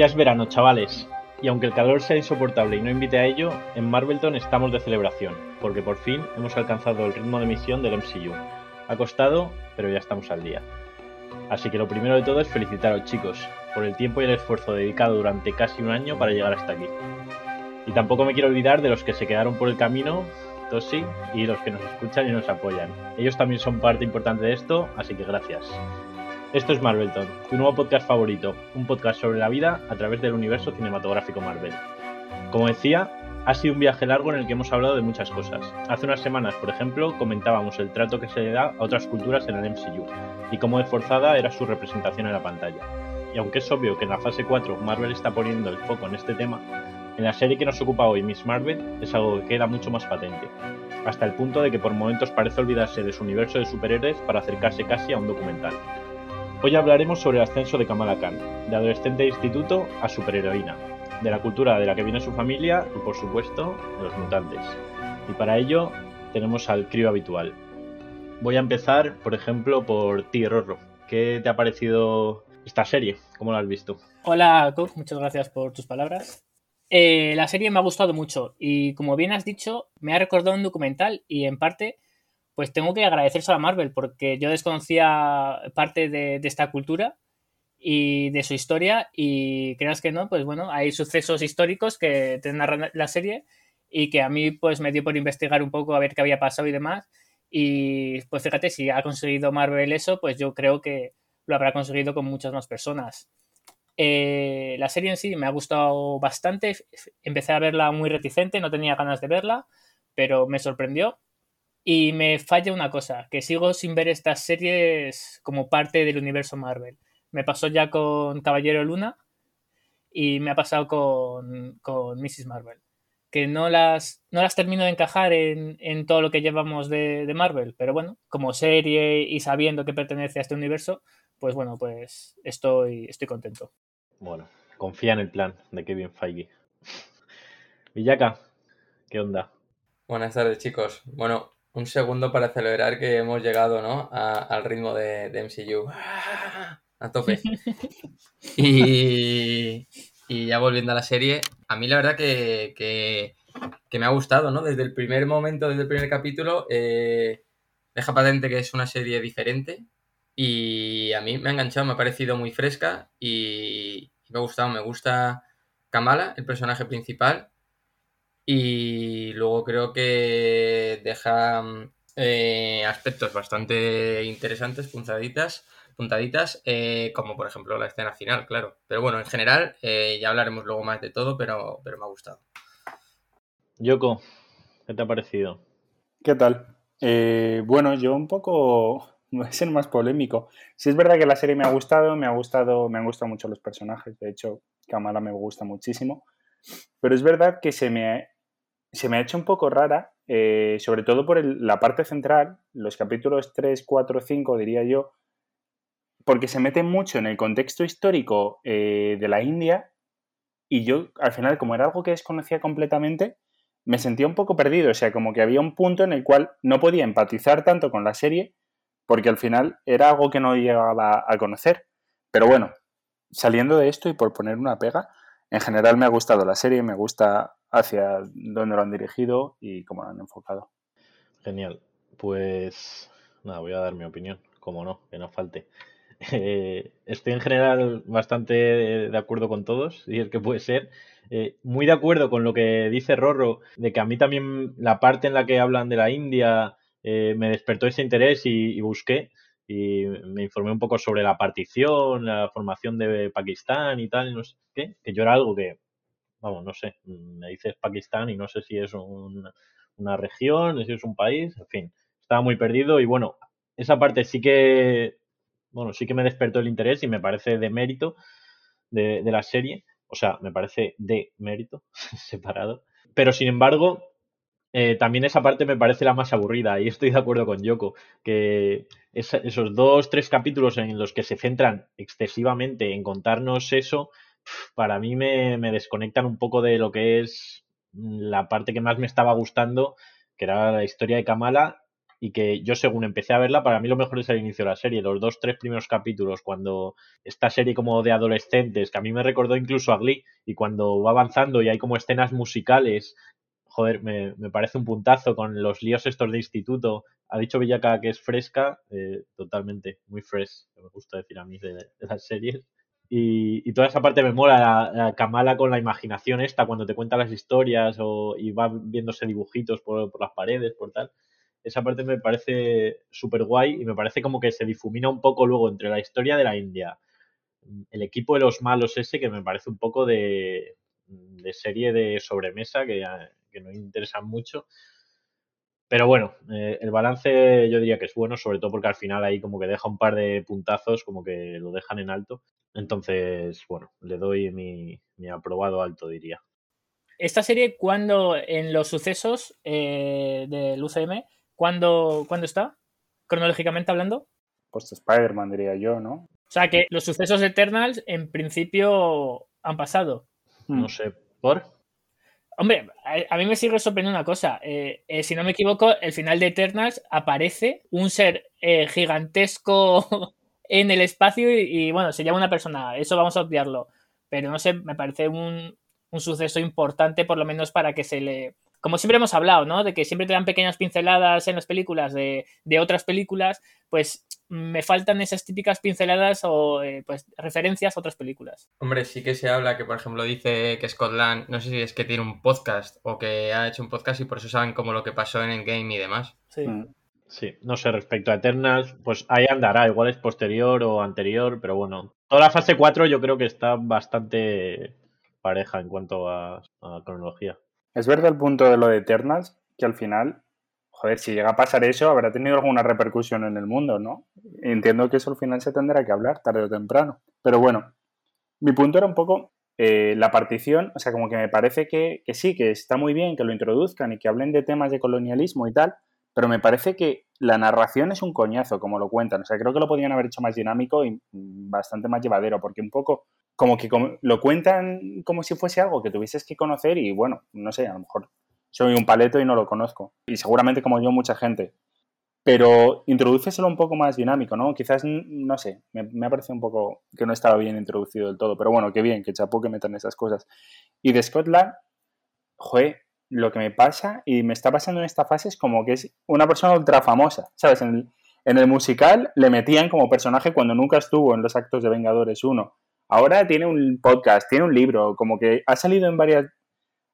Ya es verano, chavales, y aunque el calor sea insoportable y no invite a ello, en Marvelton estamos de celebración, porque por fin hemos alcanzado el ritmo de emisión del MCU. Ha costado, pero ya estamos al día. Así que lo primero de todo es felicitaros chicos, por el tiempo y el esfuerzo dedicado durante casi un año para llegar hasta aquí. Y tampoco me quiero olvidar de los que se quedaron por el camino, Tosi, y los que nos escuchan y nos apoyan. Ellos también son parte importante de esto, así que gracias. Esto es Marvelton, tu nuevo podcast favorito, un podcast sobre la vida a través del universo cinematográfico Marvel. Como decía, ha sido un viaje largo en el que hemos hablado de muchas cosas. Hace unas semanas, por ejemplo, comentábamos el trato que se le da a otras culturas en el MCU y cómo esforzada era su representación en la pantalla. Y aunque es obvio que en la fase 4 Marvel está poniendo el foco en este tema, en la serie que nos ocupa hoy, Miss Marvel, es algo que queda mucho más patente, hasta el punto de que por momentos parece olvidarse de su universo de superhéroes para acercarse casi a un documental. Hoy hablaremos sobre el ascenso de Kamala Khan, de adolescente de instituto a superheroína, de la cultura de la que viene su familia y por supuesto de los mutantes. Y para ello tenemos al crío habitual. Voy a empezar, por ejemplo, por ti, Rorro. ¿Qué te ha parecido esta serie? ¿Cómo la has visto? Hola, Kurt, muchas gracias por tus palabras. Eh, la serie me ha gustado mucho y como bien has dicho, me ha recordado un documental y en parte pues tengo que agradecerse a Marvel porque yo desconocía parte de, esta cultura y de su historia y creas que no, pues bueno, hay sucesos históricos que te narran la serie y que a mí pues me dio por investigar un poco a ver qué había pasado y demás y pues fíjate, si ha conseguido Marvel eso, pues yo creo que lo habrá conseguido con muchas más personas. Eh, la serie en sí me ha gustado bastante, empecé a verla muy reticente, no tenía ganas de verla, pero me sorprendió y me falla una cosa, que sigo sin ver estas series como parte del universo Marvel. Me pasó ya con Caballero Luna y me ha pasado con, con Mrs. Marvel. Que no las, no las termino de encajar en, en todo lo que llevamos de, de, Marvel, pero bueno, como serie y sabiendo que pertenece a este universo, pues bueno, pues estoy, estoy contento. Bueno, confía en el plan de Kevin Feige. Villaca, ¿qué onda? Buenas tardes, chicos. Bueno, un segundo para celebrar que hemos llegado, ¿no? al ritmo de, MCU. A tope. Y, ya volviendo a la serie, a mí la verdad que, me ha gustado, ¿no? Desde el primer momento, desde el primer capítulo, eh, deja patente que es una serie diferente y a mí me ha enganchado, me ha parecido muy fresca y me ha gustado. Me gusta Kamala, el personaje principal, y luego creo que deja eh, aspectos bastante interesantes, puntaditas, puntaditas eh, como por ejemplo la escena final, claro. Pero bueno, en general eh, ya hablaremos luego más de todo, pero, pero me ha gustado. Yoko, ¿qué te ha parecido? ¿Qué tal? bueno, yo un poco voy a ser más polémico. Si es verdad que la serie me ha gustado, me ha gustado, me han gustado mucho los personajes. De hecho, Kamala me gusta muchísimo. Pero es verdad que se me, se me ha hecho un poco rara, eh, sobre todo por la parte central, los capítulos 3, 4, 5, diría yo, porque se mete mucho en el contexto histórico eh, de la India y yo, al final, como era algo que desconocía completamente, me sentía un poco perdido, o sea, como que había un punto en el cual no podía empatizar tanto con la serie, porque al final era algo que no llegaba a conocer. Pero bueno, saliendo de esto y por poner una pega, en general me ha gustado la serie, me gusta hacia dónde lo han dirigido y cómo lo han enfocado. Genial. Pues nada, voy a dar mi opinión, como no, que no falte. Eh, estoy en general bastante de acuerdo con todos, y el que puede ser. Eh, muy de acuerdo con lo que dice Rorro, de que a mí también la parte en la que hablan de la India eh, me despertó ese interés y, y busqué y me informé un poco sobre la partición, la formación de Pakistán y tal, no sé qué, que yo era algo que, vamos, no sé, me dices Pakistán y no sé si es una región, si es un país, en fin, estaba muy perdido y bueno, esa parte sí que, bueno, sí que me despertó el interés y me parece de mérito de, de la serie, o sea, me parece de mérito, separado, pero sin embargo, eh, también esa parte me parece la más aburrida y estoy de acuerdo con Yoko, que esos dos, tres capítulos en los que se centran excesivamente en contarnos eso, para mí me, desconectan un poco de lo que es la parte que más me estaba gustando, que era la historia de Kamala y que yo según empecé a verla, para mí lo mejor es el inicio de la serie, los dos, tres primeros capítulos, cuando esta serie como de adolescentes, que a mí me recordó incluso a Glee, y cuando va avanzando y hay como escenas musicales, joder, me, parece un puntazo con los líos estos de instituto. Ha dicho Villaca que es fresca, eh, totalmente, muy fresh, me gusta decir a mí de, las series. Y, toda esa parte me mola, la, Kamala con la imaginación esta, cuando te cuenta las historias o, y va viéndose dibujitos por, las paredes, por tal esa parte me parece súper guay y me parece como que se difumina un poco luego entre la historia de la India, el equipo de los malos ese que me parece un poco de, serie de sobremesa que, que no interesan mucho. Pero bueno, eh, el balance yo diría que es bueno, sobre todo porque al final ahí como que deja un par de puntazos, como que lo dejan en alto. Entonces, bueno, le doy mi, mi aprobado alto, diría. Esta serie, cuando en los sucesos eh, del UCM, ¿Cuándo, está? Cronológicamente hablando. Pues Spider-Man, diría yo, ¿no? O sea que los sucesos Eternals en principio han pasado. No sé, ¿por? Hombre, a, mí me sigue sorprendiendo una cosa. Eh, eh, si no me equivoco, el final de Eternals aparece un ser eh, gigantesco en el espacio y, bueno, se llama una persona. Eso vamos a obviarlo. Pero no sé, me parece un, un suceso importante por lo menos para que se le como siempre hemos hablado, ¿no? De que siempre te dan pequeñas pinceladas en las películas de, otras películas, pues me faltan esas típicas pinceladas o eh, pues referencias a otras películas. Hombre, sí que se habla que, por ejemplo, dice que Scotland, no sé si es que tiene un podcast o que ha hecho un podcast y por eso saben como lo que pasó en Endgame y demás. Sí. Mm. Sí, no sé, respecto a Eternals, pues ahí andará, igual es posterior o anterior, pero bueno, toda la fase 4 yo creo que está bastante pareja en cuanto a cronología. Es verdad el punto de lo de Eternals, que al final, joder, si llega a pasar eso, habrá tenido alguna repercusión en el mundo, ¿no? Entiendo que eso al final se tendrá que hablar, tarde o temprano. Pero bueno, mi punto era un poco eh, la partición, o sea, como que me parece que, que sí, que está muy bien que lo introduzcan y que hablen de temas de colonialismo y tal, pero me parece que la narración es un coñazo, como lo cuentan. O sea, creo que lo podrían haber hecho más dinámico y bastante más llevadero, porque un poco como que lo cuentan como si fuese algo que tuvieses que conocer y bueno, no sé, a lo mejor soy un paleto y no lo conozco. Y seguramente como yo mucha gente. Pero introdúceselo un poco más dinámico, ¿no? Quizás, no sé, me, ha parecido un poco que no estaba bien introducido del todo. Pero bueno, qué bien, que chapó que metan esas cosas. Y de Scotland, joder, lo que me pasa y me está pasando en esta fase es como que es una persona ultra famosa, ¿sabes? En el, en musical le metían como personaje cuando nunca estuvo en los actos de Vengadores 1 Ahora tiene un podcast, tiene un libro, como que ha salido en varias,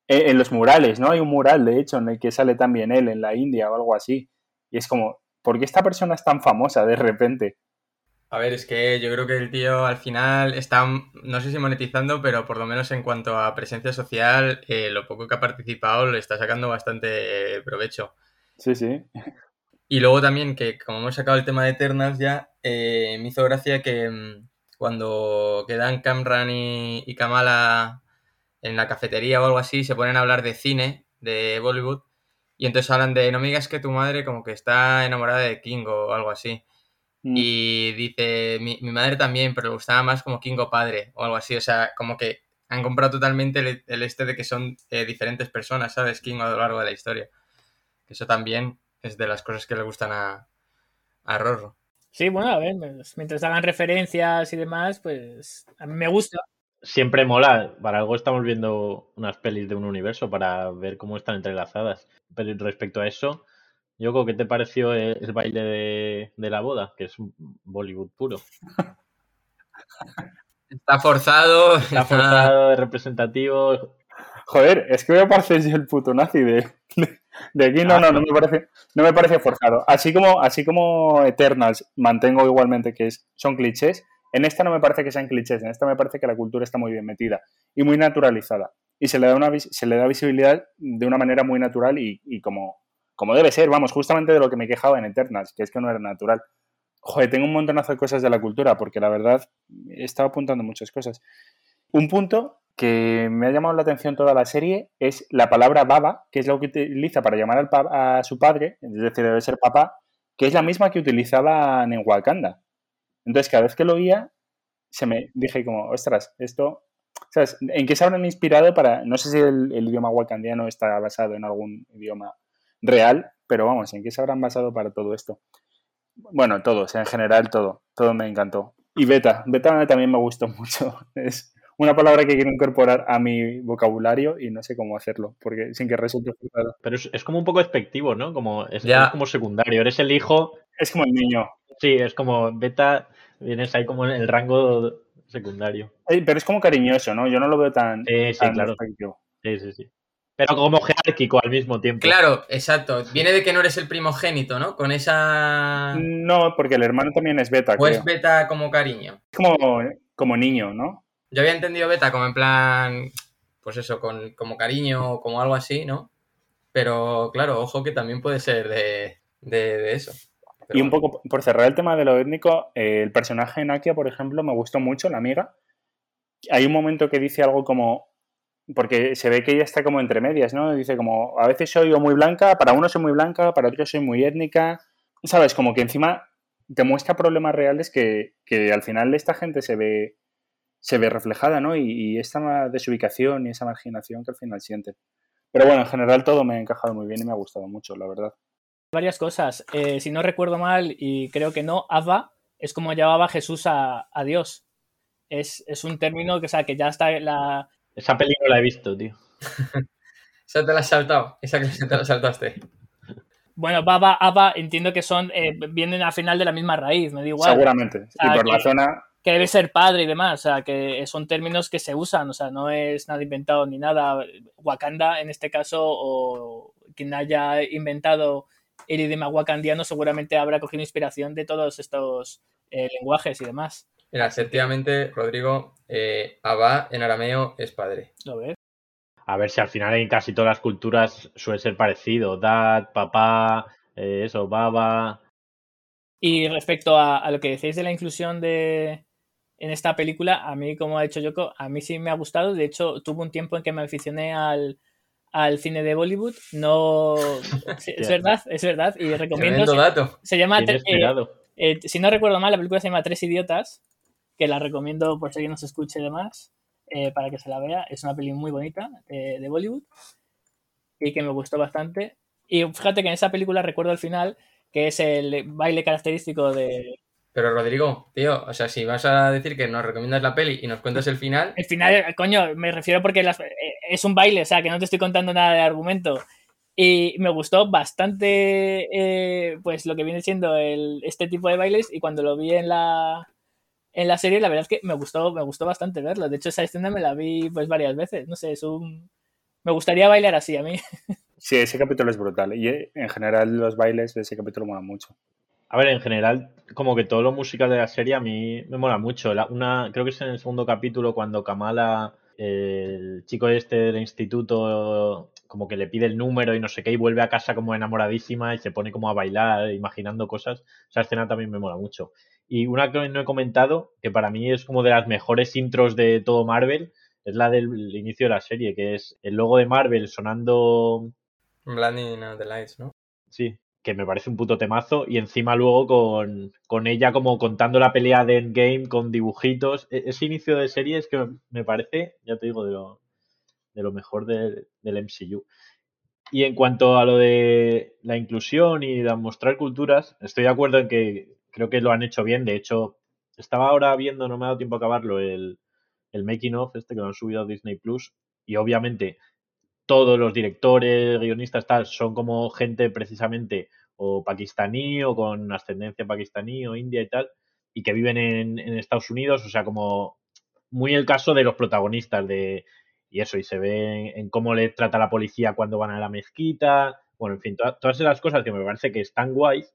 eh, en, los murales, ¿no? Hay un mural, de hecho, en el que sale también él, en la India o algo así. Y es como, ¿por qué esta persona es tan famosa de repente? A ver, es que yo creo que el tío al final está, no sé si monetizando, pero por lo menos en cuanto a presencia social, eh, lo poco que ha participado le está sacando bastante provecho. Sí, sí. Y luego también que como hemos sacado el tema de Eternals ya, eh, me hizo gracia que, mm, cuando quedan Camran y, Kamala en la cafetería o algo así, se ponen a hablar de cine, de Bollywood, y entonces hablan de, no me digas que tu madre como que está enamorada de King o algo así. Mm. Y dice, mi, madre también, pero le gustaba más como Kingo padre o algo así. O sea, como que han comprado totalmente el, este de que son eh, diferentes personas, ¿sabes? King a lo largo de la historia. Eso también es de las cosas que le gustan a, a Rorro. Sí, bueno, a ver, mientras hagan referencias y demás, pues a mí me gusta. Siempre mola, para algo estamos viendo unas pelis de un universo para ver cómo están entrelazadas. Pero respecto a eso, Yoko, ¿qué te pareció el, baile de, de, la boda? Que es un Bollywood puro. Está forzado. Está forzado, es representativo. Joder, es que me parece el puto nazi de, de aquí no, no, no me parece, no me parece forzado. Así como, así como Eternals mantengo igualmente que son clichés, en esta no me parece que sean clichés, en esta me parece que la cultura está muy bien metida y muy naturalizada. Y se le da, una, se le da visibilidad de una manera muy natural y, como, como debe ser, vamos, justamente de lo que me quejaba en Eternals, que es que no era natural. Joder, tengo un montonazo de cosas de la cultura, porque la verdad he estado apuntando muchas cosas. Un punto que me ha llamado la atención toda la serie es la palabra baba, que es lo que utiliza para llamar al a su padre, es decir, debe ser papá, que es la misma que utilizaban en Wakanda. Entonces, cada vez que lo oía, se me dije como, ostras, esto. ¿En qué se habrán inspirado para, no sé si el, idioma wakandiano está basado en algún idioma real, pero vamos, ¿en qué se habrán basado para todo esto? Bueno, todo, en general todo, todo me encantó. Y beta, beta también me gustó mucho. Es una palabra que quiero incorporar a mi vocabulario y no sé cómo hacerlo, porque sin que resulte forzado. Pero es, como un poco despectivo, ¿no? Como, es, como secundario, eres el hijo. Es como el niño. Sí, es como beta, vienes ahí como en el rango secundario. pero es como cariñoso, ¿no? Yo no lo veo tan, sí, sí, claro. Sí, sí, sí. Pero como jerárquico al mismo tiempo. Claro, exacto. Viene de que no eres el primogénito, ¿no? Con esa. No, porque el hermano también es beta. O es beta como cariño. Como, como niño, ¿no? Yo había entendido beta como en plan. Pues eso, con, como cariño o como algo así, ¿no? Pero claro, ojo que también puede ser de, de, eso. y un poco, por cerrar el tema de lo étnico, eh, el personaje de Nakia, por ejemplo, me gustó mucho, la amiga. Hay un momento que dice algo como, porque se ve que ella está como entre medias, ¿no? Dice como, a veces soy muy blanca, para uno soy muy blanca, para otro soy muy étnica, ¿sabes? Como que encima te muestra problemas reales que, que al final esta gente se ve, se ve reflejada, ¿no? Y, esta desubicación y esa marginación que al final siente. Pero bueno, en general todo me ha encajado muy bien y me ha gustado mucho, la verdad. Varias cosas. Eh, si no recuerdo mal, y creo que no, Abba es como llamaba Jesús a, a Dios. Es, es, un término que, o sea, que ya está la, esa peli no la he visto, tío. Esa te la has saltado. Esa que te la saltaste. Bueno, Baba, Aba, entiendo que son eh, vienen al final de la misma raíz, me da igual. Seguramente. y por la zona. Que debe ser padre y demás. O sea, que son términos que se usan. O sea, no es nada inventado ni nada. Wakanda, en este caso, o quien haya inventado el idioma wakandiano, seguramente habrá cogido inspiración de todos estos eh, lenguajes y demás. Mira, efectivamente, Rodrigo, eh, Abba en arameo es padre. ¿Lo ves? A ver si al final en casi todas las culturas suele ser parecido. Dad, papá, eh, eso, baba. Y respecto a, lo que decís de la inclusión de en esta película, a mí, como ha dicho Yoko, a mí sí me ha gustado. De hecho, tuvo un tiempo en que me aficioné al, cine de Bollywood. No. es verdad, es verdad. Y recomiendo. dato. Se llama. Eh, si no recuerdo mal, la película se llama Tres Idiotas que la recomiendo por si alguien nos escuche de más, eh, para que se la vea. Es una peli muy bonita de Bollywood y que me gustó bastante. Y fíjate que en esa película recuerdo al final que es el baile característico de... Pero Rodrigo, tío, o sea, si vas a decir que nos recomiendas la peli y nos cuentas el final... El final, coño, me refiero porque eh, es un baile, o sea, que no te estoy contando nada de argumento. Y me gustó bastante, eh, pues, lo que viene siendo el, este tipo de bailes. Y cuando lo vi en la, en la serie, la verdad es que me gustó, me gustó bastante verlo. De hecho, esa escena me la vi pues varias veces. No sé, es un... Me gustaría bailar así a mí. Sí, ese capítulo es brutal. Y eh, en general los bailes de ese capítulo molan mucho. A ver, en general, como que todo lo musical de la serie a mí me mola mucho. una, creo que es en el segundo capítulo cuando Kamala, el chico este del instituto, como que le pide el número y no sé qué, y vuelve a casa como enamoradísima y se pone como a bailar, imaginando cosas. Esa escena también me mola mucho. Y una que no he comentado, que para mí es como de las mejores intros de todo Marvel, es la del inicio de la serie, que es el logo de Marvel sonando. Blinding the Lights, ¿no? Sí, que me parece un puto temazo. Y encima luego con, con ella como contando la pelea de Endgame con dibujitos. E-, ese inicio de serie es que me parece, ya te digo, de lo, de lo mejor del MCU. Y en cuanto a lo de la inclusión y de mostrar culturas, estoy de acuerdo en que creo que lo han hecho bien. De hecho, estaba ahora viendo, no me ha dado tiempo a acabarlo, el, el making of este que lo han subido a Disney Plus. Y obviamente todos los directores, guionistas, tal, son como gente precisamente o pakistaní o con ascendencia pakistaní o india y tal, y que viven en, en Estados Unidos, o sea, como muy el caso de los protagonistas de y eso, y se ve en, cómo le trata la policía cuando van a la mezquita, bueno, en fin, todas esas cosas que me parece que están guays,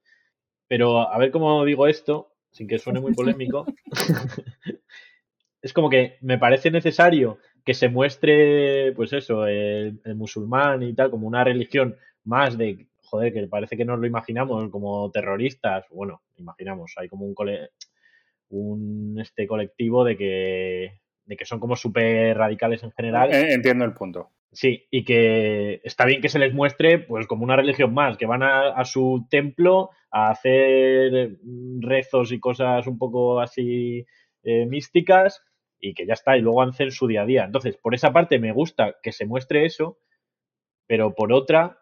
pero a ver cómo digo esto, sin que suene muy polémico. es como que me parece necesario que se muestre, pues eso, el, musulmán y tal, como una religión más de, joder, que parece que nos lo imaginamos como terroristas. Bueno, imaginamos, hay como un, un este colectivo de que, de que son como súper radicales en general. Entiendo el punto. Sí, y que está bien que se les muestre pues como una religión más, que van a, su templo a hacer rezos y cosas un poco así eh, místicas y que ya está, y luego hacer su día a día. Entonces, por esa parte me gusta que se muestre eso, pero por otra,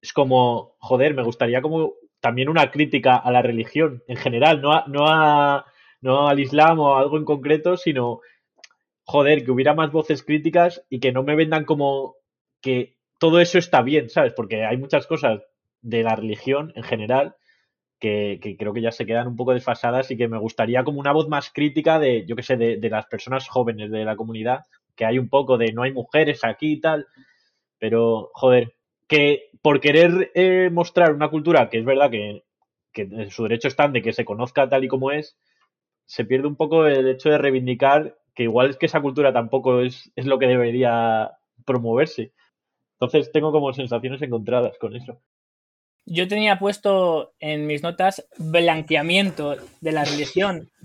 es como, joder, me gustaría como también una crítica a la religión en general, no, no, a, no al Islam o a algo en concreto, sino, joder, que hubiera más voces críticas y que no me vendan como que todo eso está bien, ¿sabes? Porque hay muchas cosas de la religión en general que, creo que ya se quedan un poco desfasadas y que me gustaría como una voz más crítica de, yo qué sé, de, de, las personas jóvenes de la comunidad, que hay un poco de no hay mujeres aquí y tal, pero joder, que por querer eh, mostrar una cultura que es verdad que, que en su derecho están de que se conozca tal y como es, se pierde un poco el hecho de reivindicar que igual es que esa cultura tampoco es, es lo que debería promoverse. Entonces tengo como sensaciones encontradas con eso. Yo tenía puesto en mis notas blanqueamiento de la religión.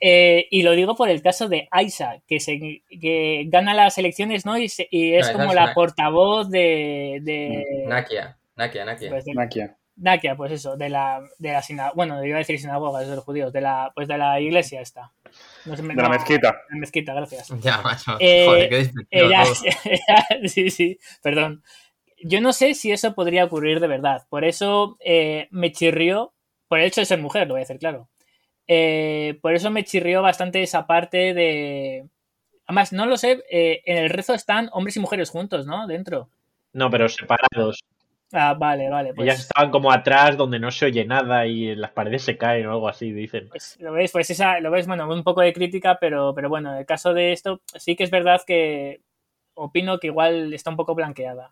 Eh, y lo digo por el caso de Aisa, que, se, que gana las elecciones ¿no? y, es como la portavoz de, de... Nakia, Nakia, Nakia. Pues Nakia. Nakia, pues eso, de la, de la sinagoga, bueno, iba a decir sinagoga, es de los judíos, de la, pues de la iglesia esta. No de la mezquita. De la mezquita, gracias. Ya, macho. Eh, Joder, qué ella, Sí, sí, perdón yo no sé si eso podría ocurrir de verdad. Por eso eh, me chirrió, por el hecho de ser mujer, lo voy a decir claro. Eh, por eso me chirrió bastante esa parte de... Además, no lo sé, eh, en el rezo están hombres y mujeres juntos, ¿no? Dentro. No, pero separados. Ah, vale, vale. Pues... Ellas estaban como atrás donde no se oye nada y las paredes se caen o algo así, dicen. Pues, lo ves, pues esa, lo ves, bueno, un poco de crítica, pero, pero bueno, en el caso de esto sí que es verdad que opino que igual está un poco blanqueada.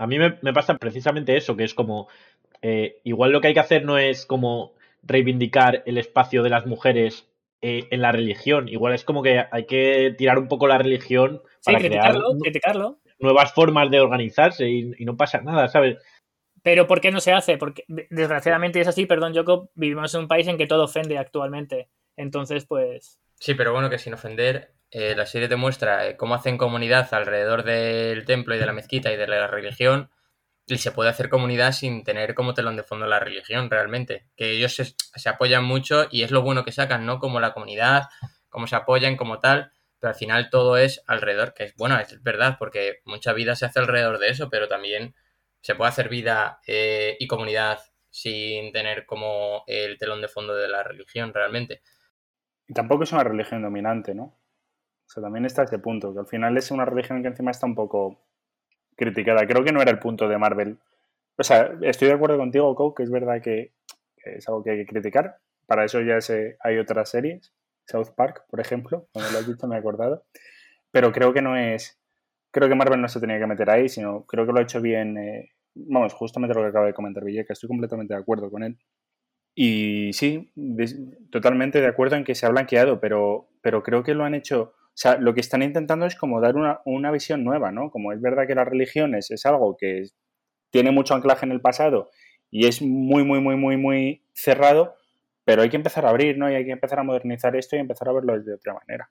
A mí me, pasa precisamente eso, que es como, eh, igual lo que hay que hacer no es como reivindicar el espacio de las mujeres eh, en la religión, igual es como que hay que tirar un poco la religión para criticarlo, crear criticarlo. nuevas formas de organizarse y, no pasa nada, ¿sabes? Pero ¿por qué no se hace? Porque desgraciadamente es así, perdón, Jacob, vivimos en un país en que todo ofende actualmente. Entonces, pues... Sí, pero bueno, que sin ofender, eh, la serie te muestra eh, cómo hacen comunidad alrededor del templo y de la mezquita y de la religión y se puede hacer comunidad sin tener como telón de fondo la religión realmente. Que ellos se, apoyan mucho y es lo bueno que sacan, ¿no? Como la comunidad, cómo se apoyan como tal, pero al final todo es alrededor, que es bueno, es verdad, porque mucha vida se hace alrededor de eso, pero también se puede hacer vida eh, y comunidad sin tener como el telón de fondo de la religión realmente. Y tampoco es una religión dominante, ¿no? O sea, también está ese punto, que al final es una religión que encima está un poco criticada. Creo que no era el punto de Marvel. O sea, estoy de acuerdo contigo, Coke, que es verdad que, es algo que hay que criticar. Para eso ya hay otras series. South Park, por ejemplo, cuando lo has visto me he acordado. Pero creo que no es... Creo que Marvel no se tenía que meter ahí, sino creo que lo ha hecho bien... Eh, vamos, justamente lo que acaba de comentar Villeca. Estoy completamente de acuerdo con él. Y sí, totalmente de acuerdo en que se ha blanqueado, pero, pero creo que lo han hecho sea, lo que están intentando es como dar una, visión nueva, ¿no? Como es verdad que las religiones es algo que tiene mucho anclaje en el pasado y es muy, muy, muy, muy, muy cerrado, pero hay que empezar a abrir, ¿no? Y hay que empezar a modernizar esto y empezar a verlo de otra manera.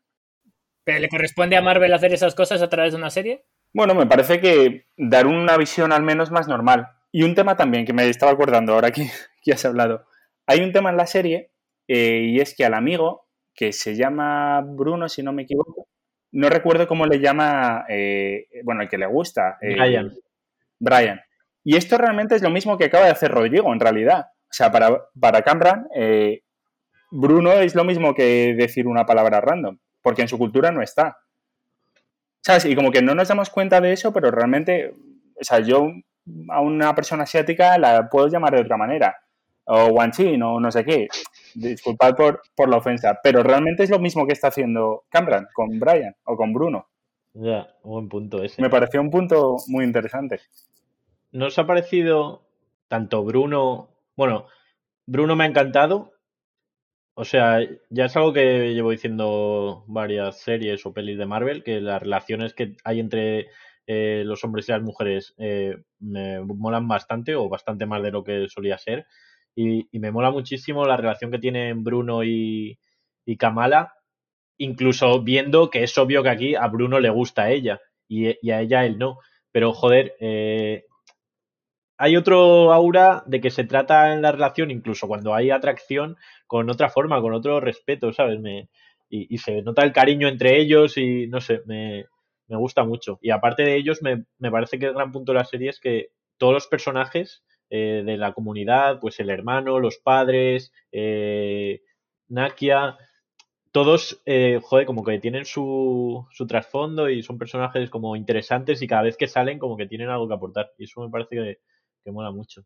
¿Pero le corresponde a Marvel hacer esas cosas a través de una serie? Bueno, me parece que dar una visión al menos más normal. Y un tema también que me estaba acordando ahora que, que has hablado. Hay un tema en la serie eh, y es que al amigo que se llama Bruno, si no me equivoco. No recuerdo cómo le llama, eh, bueno, el que le gusta. Eh, Brian. Brian. Y esto realmente es lo mismo que acaba de hacer Rodrigo, en realidad. O sea, para, para Cameron, eh, Bruno es lo mismo que decir una palabra random, porque en su cultura no está. ¿Sabes? Y como que no nos damos cuenta de eso, pero realmente, o sea, yo a una persona asiática la puedo llamar de otra manera. O Wanchin o no sé qué disculpad por, por la ofensa, pero realmente es lo mismo que está haciendo Cameron con Brian o con Bruno. Ya, buen punto ese. Me pareció un punto muy interesante. ¿Nos ha parecido tanto Bruno? Bueno, Bruno me ha encantado. O sea, ya es algo que llevo diciendo varias series o pelis de Marvel, que las relaciones que hay entre eh, los hombres y las mujeres eh, me molan bastante o bastante más de lo que solía ser. Y, me mola muchísimo la relación que tienen Bruno y, Kamala, incluso viendo que es obvio que aquí a Bruno le gusta a ella y, a ella él no. Pero joder, eh, hay otro aura de que se trata en la relación, incluso cuando hay atracción, con otra forma, con otro respeto, ¿sabes? Me, y, se nota el cariño entre ellos y no sé, me, me gusta mucho. Y aparte de ellos, me, me, parece que el gran punto de la serie es que todos los personajes eh, de la comunidad, pues el hermano, los padres, eh, Nakia, todos, eh, joder, como que tienen su, su trasfondo y son personajes como interesantes y cada vez que salen como que tienen algo que aportar. Y eso me parece que, que mola mucho.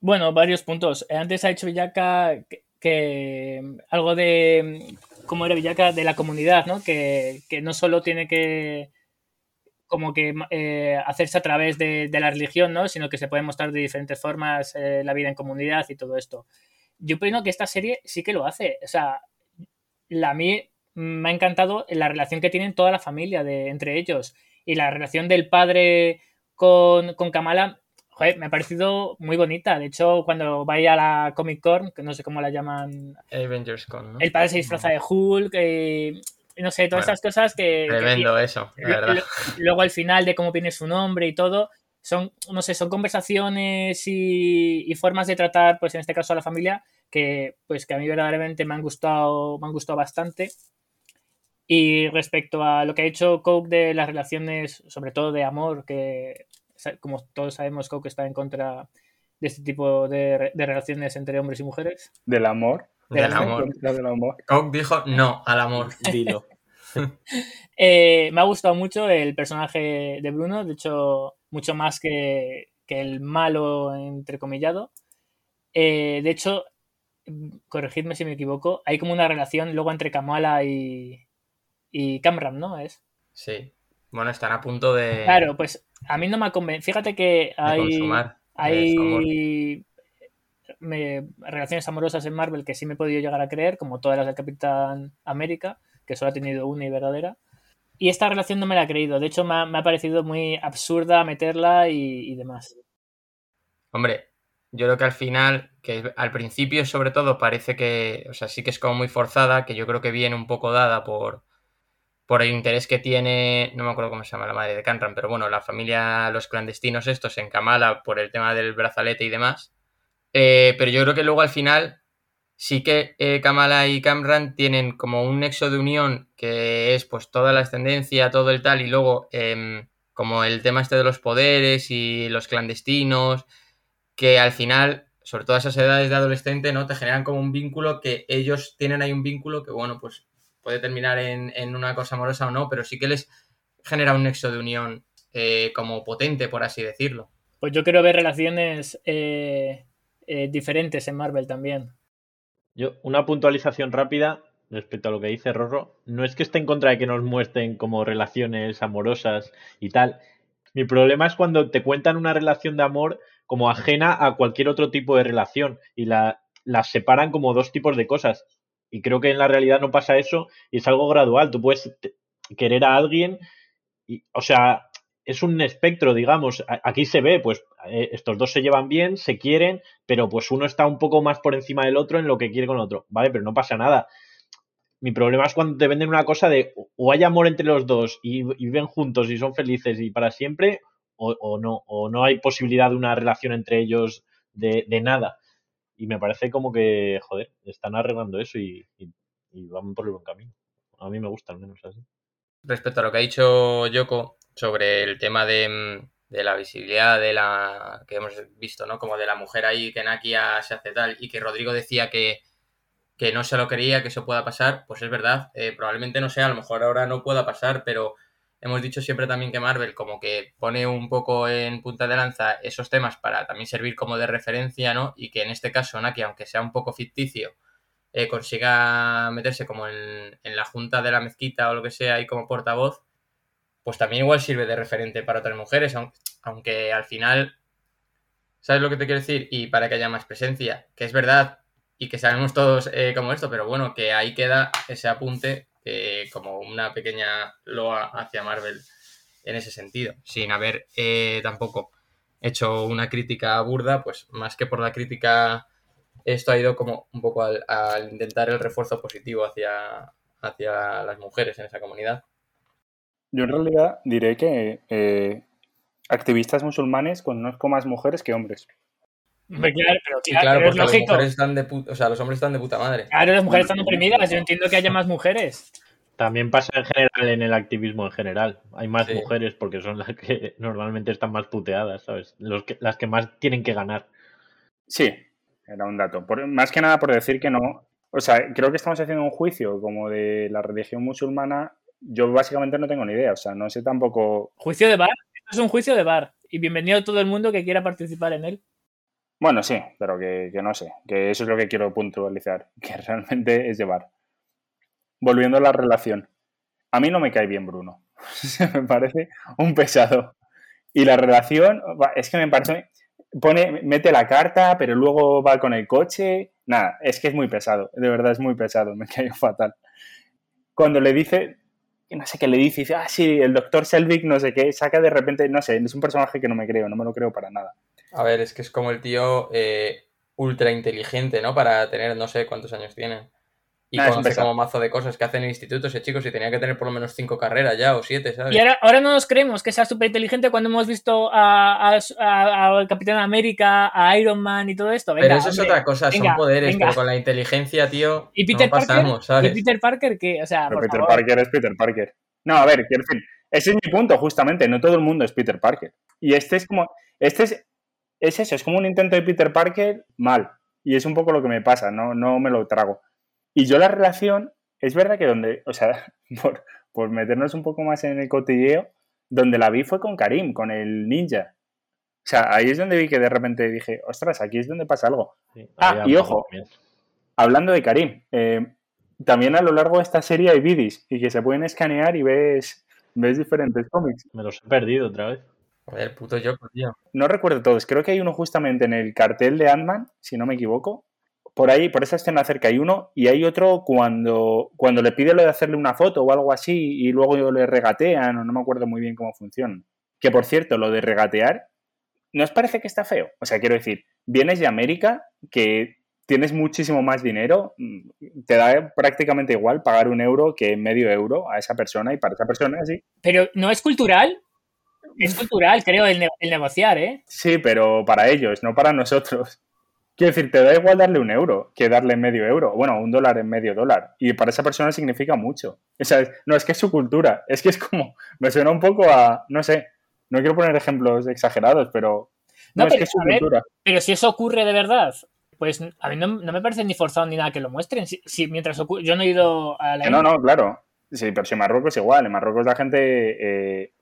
Bueno, varios puntos. Antes ha dicho Villaca que, algo de cómo era Villaca de la comunidad, ¿no? Que, que no solo tiene que como que eh, hacerse a través de, de, la religión, ¿no? Sino que se puede mostrar de diferentes formas eh, la vida en comunidad y todo esto. Yo opino que esta serie sí que lo hace. O sea, la, a mí me ha encantado la relación que tienen toda la familia de, entre ellos. Y la relación del padre con, con Kamala, joder, me ha parecido muy bonita. De hecho, cuando vaya a la Comic Con, que no sé cómo la llaman. Avengers Con, ¿no? El padre se disfraza de Hulk. Y, no sé, todas bueno, esas cosas que. Tremendo que, eso, la verdad. Luego al final de cómo viene su nombre y todo. Son, no sé, son conversaciones y, y, formas de tratar, pues en este caso a la familia, que pues que a mí verdaderamente me han gustado, me han gustado bastante. Y respecto a lo que ha dicho Coke de las relaciones, sobre todo de amor, que como todos sabemos, Coke está en contra de este tipo de, de relaciones entre hombres y mujeres. ¿Del amor? Del, del amor. Del amor. Coke dijo no al amor, dilo. eh, me ha gustado mucho el personaje de Bruno, de hecho, mucho más que, que el malo entrecomillado. Eh, de hecho, corregidme si me equivoco, hay como una relación luego entre Kamala y, y Camram, ¿no? ¿Es? Sí. Bueno, están a punto de. Claro, pues a mí no me ha convencido. Fíjate que hay. Hay relaciones amorosas en Marvel que sí me he podido llegar a creer, como todas las del Capitán América, que solo ha tenido una y verdadera. Y esta relación no me la he creído. De hecho, me ha, parecido muy absurda meterla y, y demás. Hombre, yo creo que al final, que al principio sobre todo parece que, o sea, sí que es como muy forzada, que yo creo que viene un poco dada por, por el interés que tiene, no me acuerdo cómo se llama la madre de Canran, pero bueno, la familia, los clandestinos estos en Kamala por el tema del brazalete y demás. Eh, pero yo creo que luego al final sí que eh, Kamala y Camran tienen como un nexo de unión que es pues toda la ascendencia, todo el tal, y luego eh, como el tema este de los poderes y los clandestinos que al final, sobre todo a esas edades de adolescente, ¿no? Te generan como un vínculo que ellos tienen ahí un vínculo que, bueno, pues puede terminar en, en una cosa amorosa o no, pero sí que les genera un nexo de unión eh, como potente, por así decirlo. Pues yo quiero ver relaciones eh, diferentes en Marvel también. Yo, una puntualización rápida respecto a lo que dice Rorro. No es que esté en contra de que nos muestren como relaciones amorosas y tal. Mi problema es cuando te cuentan una relación de amor como ajena a cualquier otro tipo de relación y la, la separan como dos tipos de cosas. Y creo que en la realidad no pasa eso y es algo gradual. Tú puedes querer a alguien y, o sea, es un espectro, digamos. Aquí se ve, pues estos dos se llevan bien, se quieren, pero pues uno está un poco más por encima del otro en lo que quiere con el otro, ¿vale? Pero no pasa nada. Mi problema es cuando te venden una cosa de o hay amor entre los dos y, viven juntos y son felices y para siempre, o, no, o no hay posibilidad de una relación entre ellos de, nada. Y me parece como que, joder, están arreglando eso y, y, y, van por el buen camino. A mí me gusta al menos así. Respecto a lo que ha dicho Yoko sobre el tema de, de la visibilidad de la que hemos visto, ¿no? Como de la mujer ahí que Nakia se hace tal y que Rodrigo decía que, que no se lo quería que eso pueda pasar, pues es verdad, eh, probablemente no sea, a lo mejor ahora no pueda pasar, pero hemos dicho siempre también que Marvel como que pone un poco en punta de lanza esos temas para también servir como de referencia, ¿no? Y que en este caso Naki, aunque sea un poco ficticio, eh, consiga meterse como en, en, la junta de la mezquita o lo que sea y como portavoz, pues también igual sirve de referente para otras mujeres, aunque, al final, ¿sabes lo que te quiero decir? Y para que haya más presencia, que es verdad y que sabemos todos eh, como esto, pero bueno, que ahí queda ese apunte como una pequeña loa hacia Marvel en ese sentido, sin haber eh, tampoco hecho una crítica burda, pues más que por la crítica, esto ha ido como un poco al, al intentar el refuerzo positivo hacia, hacia, las mujeres en esa comunidad. Yo en realidad diré que eh, activistas musulmanes conozco más mujeres que hombres. Claro, pero, sí, claro, pero es lógico. Los, están de puta, o sea, los hombres están de puta madre. Claro, las mujeres están oprimidas. Yo entiendo que haya más mujeres. También pasa en general en el activismo en general. Hay más Sí. mujeres porque son las que normalmente están más puteadas, ¿sabes? Los que, las que más tienen que ganar. Sí, era un dato. Por- más que nada por decir que no. O sea, creo que estamos haciendo un juicio como de la religión musulmana. Yo básicamente no tengo ni idea. O sea, no sé tampoco. Juicio de bar. Esto es un juicio de bar. Y bienvenido a todo el mundo que quiera participar en él. Bueno, sí, pero que, que no sé. Que eso es lo que quiero puntualizar. Que realmente es llevar. Volviendo a la relación. A mí no me cae bien Bruno. me parece un pesado. Y la relación, es que me parece. Pone, mete la carta, pero luego va con el coche. Nada, es que es muy pesado. De verdad es muy pesado. Me cayó fatal. Cuando le dice, no sé qué le dice, dice, ah, sí, el doctor Selvig, no sé qué, saca de repente, no sé, es un personaje que no me creo, no me lo creo para nada. A ver, es que es como el tío eh, ultra inteligente, ¿no? Para tener no sé cuántos años tiene. Y un conoce como mazo de cosas que hacen en institutos, ese chico, si tenía que tener por lo menos cinco carreras ya o siete, ¿sabes? Y ahora, ahora no nos creemos que sea súper inteligente cuando hemos visto a, a- a- al Capitán América, a Iron Man y todo esto. Venga, pero eso es otra cosa, venga, son poderes, venga. pero con la inteligencia, tío, ¿Y Peter no pasamos, Parker? ¿sabes? ¿Y Peter Parker qué? O sea, Pero por Peter favor. Parker es Peter Parker. No, a ver, quiero decir, ese es mi punto, justamente. No todo el mundo es Peter Parker. Y este es como. Este es, es eso, es como un intento de Peter Parker mal. Y es un poco lo que me pasa, no, no me lo trago. Y yo la relación, es verdad que donde, o sea, por, por meternos un poco más en el cotilleo, donde la vi fue con Karim, con el ninja. O sea, ahí es donde vi que de repente dije, ostras, aquí es donde pasa algo. Sí, Ah, y ojo. Hablando de Karim, eh, también a lo largo de esta serie hay vídeos y que se pueden escanear y ves, ves diferentes cómics. Me los he perdido otra vez. Joder, puto tío. No recuerdo todos, creo que hay uno justamente en el cartel de Ant-Man, si no me equivoco. Por ahí, por esa escena cerca hay uno y hay otro cuando, cuando le pide lo de hacerle una foto o algo así y luego le regatean o no me acuerdo muy bien cómo funciona. Que por cierto, lo de regatear, ¿no os parece que está feo? O sea, quiero decir, vienes de América, que tienes muchísimo más dinero, mm, te da prácticamente igual pagar un euro que medio euro a esa persona y para esa persona sí. Pero no es cultural. Es cultural, creo, el, ne- el negociar, ¿eh? Sí, pero para ellos, no para nosotros. Quiero decir, te da igual darle un euro que darle medio euro. Bueno, un dólar en medio dólar. Y para esa persona significa mucho. O sea, no es que es su cultura. Es que es como. Me suena un poco a. No sé. No quiero poner ejemplos exagerados, pero. No, No, es que es su ver, cultura. Pero si eso ocurre de verdad, pues a mí no, no me parece ni forzado ni nada que lo muestren. Si, si mientras ocurre, yo no he ido a la no, no, claro. Sí, pero si en Marruecos igual. En Marruecos la gente eh,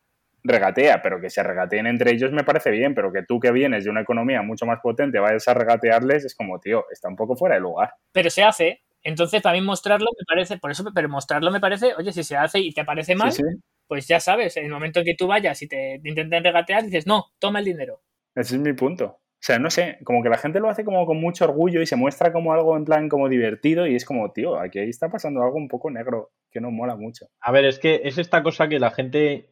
regatea, pero que se regateen entre ellos me parece bien. Pero que tú que vienes de una economía mucho más potente vayas a regatearles, es como, tío, está un poco fuera de lugar. pero se hace. Entonces, para mí mostrarlo me parece, por eso, pero mostrarlo me parece, oye, si se hace y te parece mal, Sí, sí. pues ya sabes, en el momento en que tú vayas y te, te intenten regatear, dices, no, toma el dinero. Ese es mi punto. O sea, no sé, como que la gente lo hace como con mucho orgullo y se muestra como algo en plan como divertido y es como, tío, aquí está pasando algo un poco negro que no mola mucho. A ver, es que es esta cosa que la gente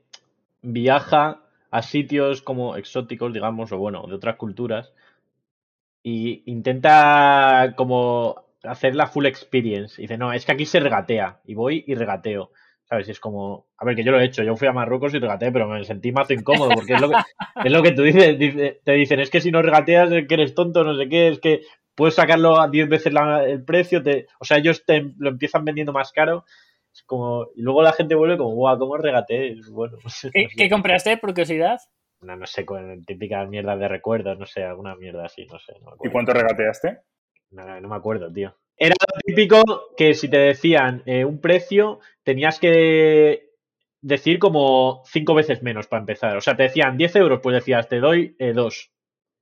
viaja a sitios como exóticos, digamos, o bueno, de otras culturas, y intenta como hacer la full experience. Y dice, no, es que aquí se regatea, y voy y regateo. ¿Sabes? Y es como, a ver, que yo lo he hecho, yo fui a Marruecos y regateé, pero me sentí mazo incómodo, porque es lo que, es lo que tú dices, dice- te dicen, es que si no regateas es que eres tonto, no sé qué, es que puedes sacarlo a 10 veces la- el precio, te, o sea, ellos te lo empiezan vendiendo más caro, como, y luego la gente vuelve como, guau, ¿cómo regateé? Bueno, no sé, ¿Qué, qué compraste, por curiosidad? no, no sé, con típicas mierdas de recuerdos, no sé, alguna mierda así, no sé. No me ¿Y cuánto regateaste? No, no me acuerdo, tío. Era lo típico que si te decían eh, un precio, tenías que decir como cinco veces menos para empezar. O sea, te decían 10 euros, pues decías, te doy eh, dos.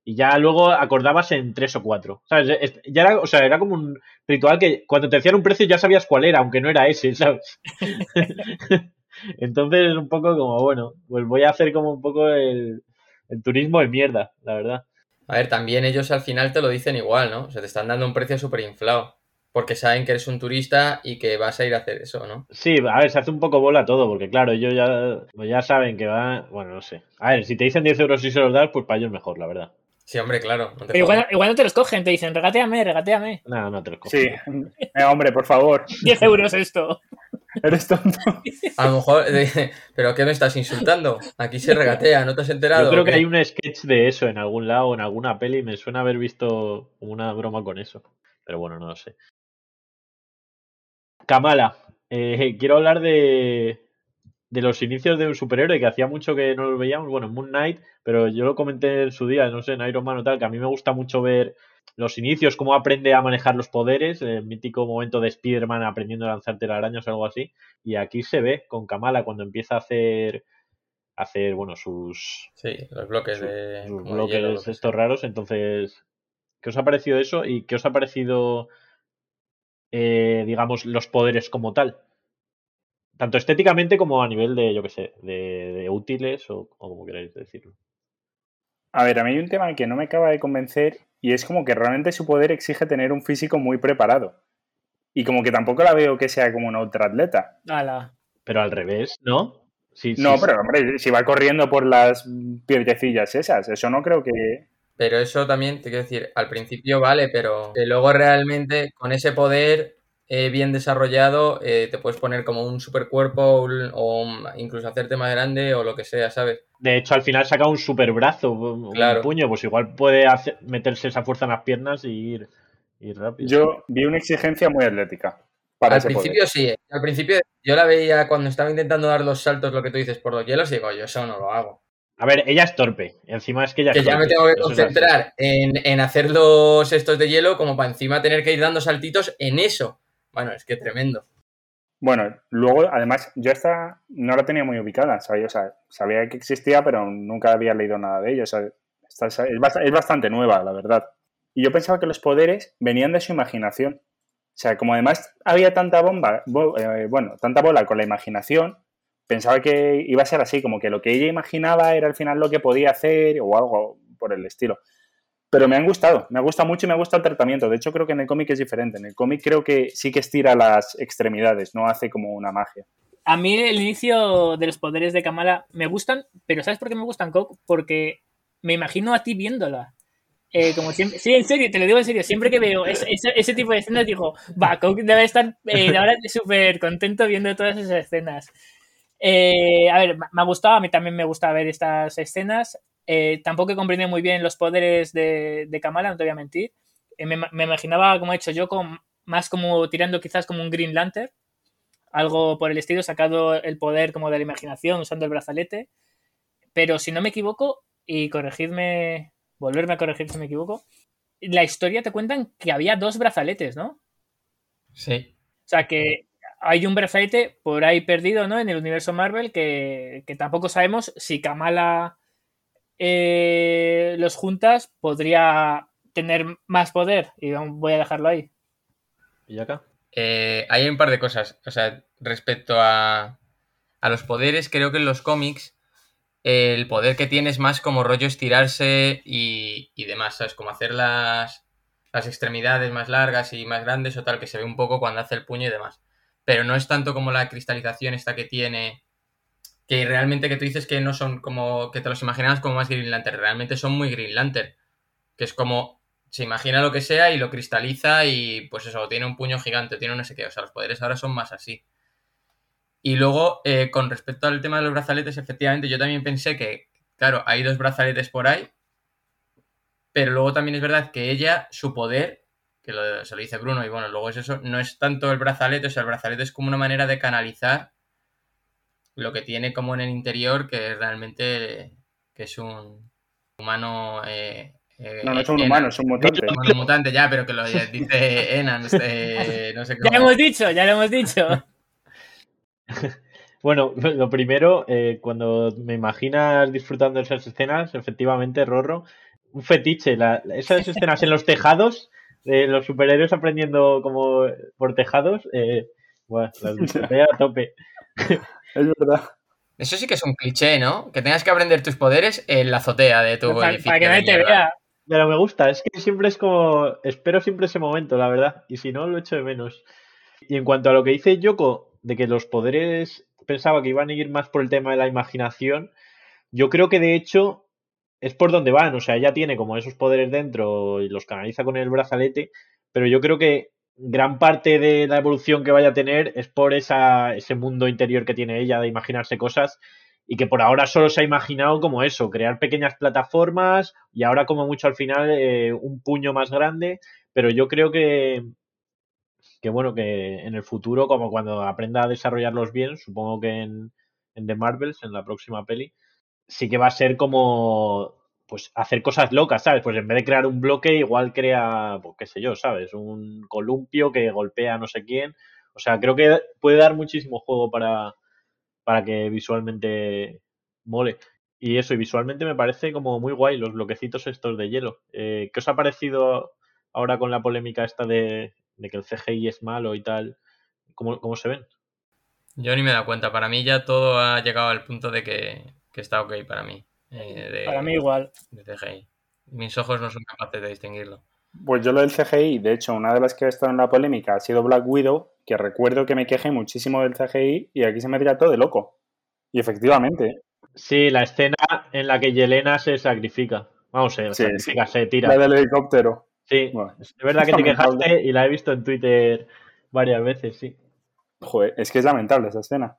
Y ya luego acordabas en tres o cuatro. ¿Sabes? Es- Ya era, o sea, era como un ritual que cuando te decían un precio ya sabías cuál era, aunque no era ese, ¿sabes? Entonces es un poco como, bueno, pues voy a hacer como un poco el, el turismo de mierda, la verdad. A ver, también ellos al final te lo dicen igual, ¿no? O sea, te están dando un precio súper inflado. Porque saben que eres un turista y que vas a ir a hacer eso, ¿no? Sí, a ver, se hace un poco bola todo, porque claro, ellos ya, pues ya saben que va. Bueno, no sé. A ver, si te dicen 10 euros y se los das, pues para ellos mejor, la verdad. Sí, hombre, claro. No Pero igual, igual no te los cogen, te dicen, regateame, regateame. Nada, no te los coges. Sí. Eh, hombre, por favor, 10 euros esto. eres tonto. A lo mejor, ¿pero qué me estás insultando? Aquí se regatea, ¿no te has enterado? Yo creo que hay un sketch de eso en algún lado, en alguna peli, me suena haber visto una broma con eso. Pero bueno, no lo sé. Kamala, eh, quiero hablar de, de los inicios de un superhéroe que hacía mucho que no lo veíamos. Bueno, Moon Knight, pero yo lo comenté en su día, no sé, en Iron Man o tal, que a mí me gusta mucho ver los inicios, cómo aprende a manejar los poderes, el mítico momento de Spider-Man aprendiendo a lanzar telarañas o algo así. Y aquí se ve con Kamala cuando empieza a hacer hacer bueno sus sí los bloques de sus bloques estos raros entonces qué os ha parecido eso y qué os ha parecido eh, digamos los poderes como tal tanto estéticamente como a nivel de yo qué sé de, útiles o, o como queráis decirlo a ver a mí hay un tema que no me acaba de convencer y es como que realmente su poder exige tener un físico muy preparado. Y como que tampoco la veo que sea como una ultra atleta. Pero al revés, ¿no? Sí, no, pero hombre, si va corriendo por las piedrecillas esas, eso no creo que... Pero eso también, te quiero decir, al principio vale, pero luego realmente con ese poder eh, bien desarrollado eh, te puedes poner como un supercuerpo o incluso hacerte más grande o lo que sea, ¿sabes? De hecho, al final saca un super brazo, un puño, pues igual puede meterse esa fuerza en las piernas y ir, rápido. Yo vi una exigencia muy atlética. al principio sí, eh. al principio yo la veía cuando estaba intentando dar los saltos, lo que tú dices, por los hielos, y digo, yo eso no lo hago. A ver, ella es torpe. Encima es que ella Que ya me tengo que concentrar en, en, hacer los estos de hielo, como para encima tener que ir dando saltitos en eso. Bueno, es que tremendo. Bueno, luego, además, yo esta no la tenía muy ubicada, ¿sabía? O sabía que existía, pero nunca había leído nada de ella. O es, bastante nueva, la verdad. Y yo pensaba que los poderes venían de su imaginación. O sea, como además había tanta bomba, eh, bueno, tanta bola con la imaginación, pensaba que iba a ser así, como que lo que ella imaginaba era al final lo que podía hacer o algo por el estilo. Pero me han gustado, me gusta mucho y me gusta el tratamiento. De hecho, creo que en el cómic es diferente. En el cómic creo que sí que estira las extremidades, no hace como una magia. A mí el inicio de los poderes de Kamala me gustan, pero ¿sabes por qué me gustan, Coke? Porque me imagino a ti viéndola. Eh, como siempre, sí, en serio, te lo digo en serio, siempre que veo ese, tipo de escenas digo, va, Coke debe estar eh, ahora súper contento viendo todas esas escenas. Eh, a ver, me ha gustado, a mí también me gusta ver estas escenas. Eh, tampoco he comprendido muy bien los poderes de, de Kamala, no te voy a mentir. Eh, me, imaginaba, como he hecho yo, con, más como tirando quizás como un Green Lantern, algo por el estilo, sacado el poder como de la imaginación usando el brazalete. Pero si no me equivoco, y corregidme, volverme a corregir si me equivoco, la historia te cuentan que había dos brazaletes, ¿no? Sí. O sea que hay un brazalete por ahí perdido, ¿no? En el universo Marvel que, que tampoco sabemos si Kamala eh, los juntas, podría tener más poder. Y voy a dejarlo ahí. ¿Y acá? Eh, hay un par de cosas. O sea, respecto a, a los poderes, creo que en los cómics el poder que tiene es más como rollo estirarse y, y demás, ¿sabes? Como hacer las, las extremidades más largas y más grandes o tal, que se ve un poco cuando hace el puño y demás. Pero no es tanto como la cristalización esta que tiene que realmente que tú dices que no son como que te los imaginabas como más Green Lantern, realmente son muy Green Lantern, que es como se imagina lo que sea y lo cristaliza y pues eso, tiene un puño gigante, tiene no sé qué, o sea, los poderes ahora son más así. Y luego, eh, con respecto al tema de los brazaletes, efectivamente, yo también pensé que, claro, hay dos brazaletes por ahí, pero luego también es verdad que ella, su poder, que se lo dice Bruno, y bueno, luego es eso, no es tanto el brazalete, o sea, el brazalete es como una manera de canalizar lo que tiene como en el interior, que realmente que es un humano. Eh, eh, no, no es un humano, es un mutante. Un mutante ya, pero que lo dice Enan, no sé Ya lo hemos dicho, ya lo hemos dicho. bueno, lo primero, eh, cuando me imaginas disfrutando de esas escenas, efectivamente, Rorro, un fetiche, esas escenas en los tejados, de los superhéroes aprendiendo como por tejados, eh, bueno, las a tope. Es verdad. Eso sí que es un cliché, ¿no? Que tengas que aprender tus poderes en la azotea de tu para, Para que nadie te vea. Pero me gusta, es que siempre es como. Espero siempre ese momento, la verdad. Y si no, lo echo de menos. Y en cuanto a lo que dice Yoko, de que los poderes pensaba que iban a ir más por el tema de la imaginación, yo creo que de hecho es por donde van. O sea, ella tiene como esos poderes dentro y los canaliza con el brazalete, pero yo creo que gran parte de la evolución que vaya a tener es por esa, ese mundo interior que tiene ella de imaginarse cosas y que por ahora solo se ha imaginado como eso, crear pequeñas plataformas y ahora como mucho al final eh, un puño más grande, pero yo creo que, que bueno, que en el futuro, como cuando aprenda a desarrollarlos bien, supongo que en, en The Marvels, en la próxima peli, sí que va a ser como pues hacer cosas locas, ¿sabes? Pues en vez de crear un bloque, igual crea, pues, qué sé yo, ¿sabes? Un columpio que golpea a no sé quién. O sea, creo que puede dar muchísimo juego para, para que visualmente mole. Y eso, y visualmente me parece como muy guay los bloquecitos estos de hielo. Eh, ¿Qué os ha parecido ahora con la polémica esta de, de que el CGI es malo y tal? ¿Cómo, cómo se ven? Yo ni me da cuenta. Para mí ya todo ha llegado al punto de que, que está ok para mí. Eh, de- Para mí igual. de CGI. Mis ojos no son capaces de distinguirlo. Pues yo lo del CGI, de hecho, una de las que ha estado en la polémica ha sido Black Widow, que recuerdo que me quejé muchísimo del CGI y aquí se me tira todo de loco. Y efectivamente, Sí, la escena en la que Yelena se sacrifica. Vamos, se Sí, sacrifica, se tira. la del helicóptero. Sí, Bueno, es verdad que te quejaste y la he visto en Twitter varias veces, sí. Joder, es que es lamentable esa escena.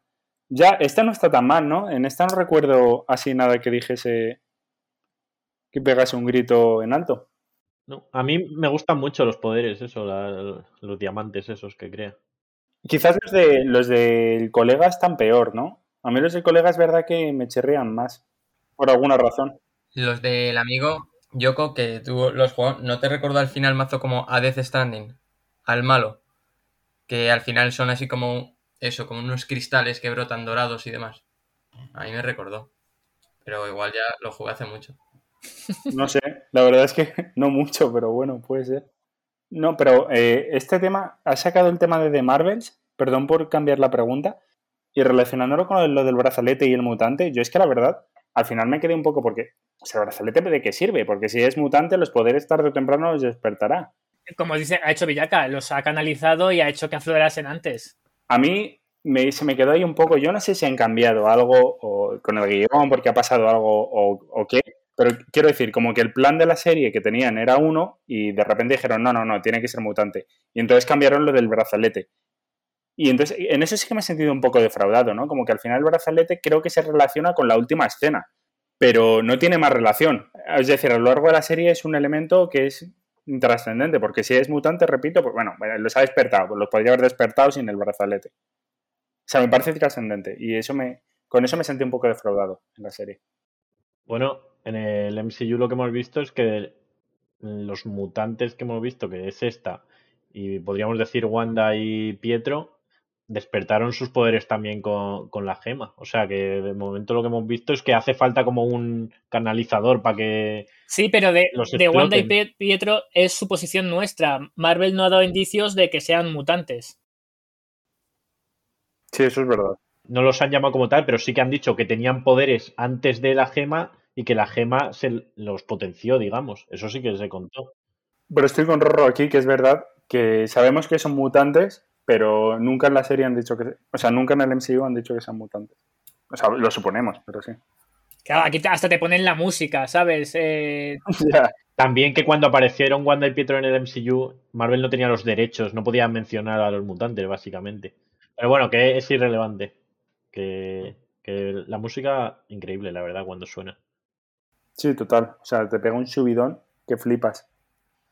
Ya, esta no está tan mal, ¿no? En esta no recuerdo así nada que dijese que pegase un grito en alto. No, a mí me gustan mucho los poderes, eso, la- los diamantes esos que crea. Quizás los, de, los del colega están peor, ¿no? A mí los del colega es verdad que me chirrían más, por alguna razón. Los del amigo Yoko, que tú los jugó, ¿no te recordó al final mazo como a Death Stranding? Al malo. Que al final son así como eso, como unos cristales que brotan dorados y demás. A mí me recordó. Pero igual ya lo jugué hace mucho. No sé, la verdad es que no mucho, pero bueno, puede ser. No, pero eh, este tema, has sacado el tema de The Marvels, perdón por cambiar la pregunta, y relacionándolo con lo del brazalete y el mutante, yo es que la verdad, al final me quedé un poco porque, o sea, ¿el brazalete de qué sirve? Porque si es mutante, los poderes tarde o temprano los despertará. Como dice, ha hecho Villaca, los ha canalizado y ha hecho que aflorasen antes. A mí me, se me quedó ahí un poco, yo no sé si han cambiado algo o con el guion porque ha pasado algo o, o qué, pero quiero decir, como que el plan de la serie que tenían era uno y de repente dijeron, no, no, no, tiene que ser mutante. Y entonces cambiaron lo del brazalete. Y entonces, en eso sí que me he sentido un poco defraudado, ¿no? Como que al final el brazalete creo que se relaciona con la última escena, pero no tiene más relación. Es decir, a lo largo de la serie es un elemento que es trascendente, porque si es mutante, repito, pues bueno, los ha despertado, pues los podría haber despertado sin el brazalete. O sea, me parece trascendente y eso me, con eso me sentí un poco defraudado en la serie. Bueno, en el MCU lo que hemos visto es que los mutantes que hemos visto, que es esta, y podríamos decir Wanda y Pietro, despertaron sus poderes también con, con la gema. O sea que de momento lo que hemos visto es que hace falta como un canalizador para que... Sí, pero de, Los de Wanda y Pietro es suposición nuestra. Marvel no ha dado indicios de que sean mutantes. Sí, eso es verdad. No los han llamado como tal, pero sí que han dicho que tenían poderes antes de la gema y que la gema se los potenció, digamos. Eso sí que se contó. Pero estoy con Rorro aquí, que es verdad que sabemos que son mutantes, pero nunca en la serie han dicho que... O sea, nunca en el MCU han dicho que sean mutantes. O sea, lo suponemos, pero sí. Claro, aquí hasta te ponen la música, ¿sabes? Eh. También que cuando aparecieron Wanda y Pietro en el MCU, Marvel no tenía los derechos, no podía mencionar a los mutantes, básicamente. Pero bueno, que es irrelevante. Que, que la música, increíble, la verdad, cuando suena. Sí, total. O sea, te pega un subidón que flipas.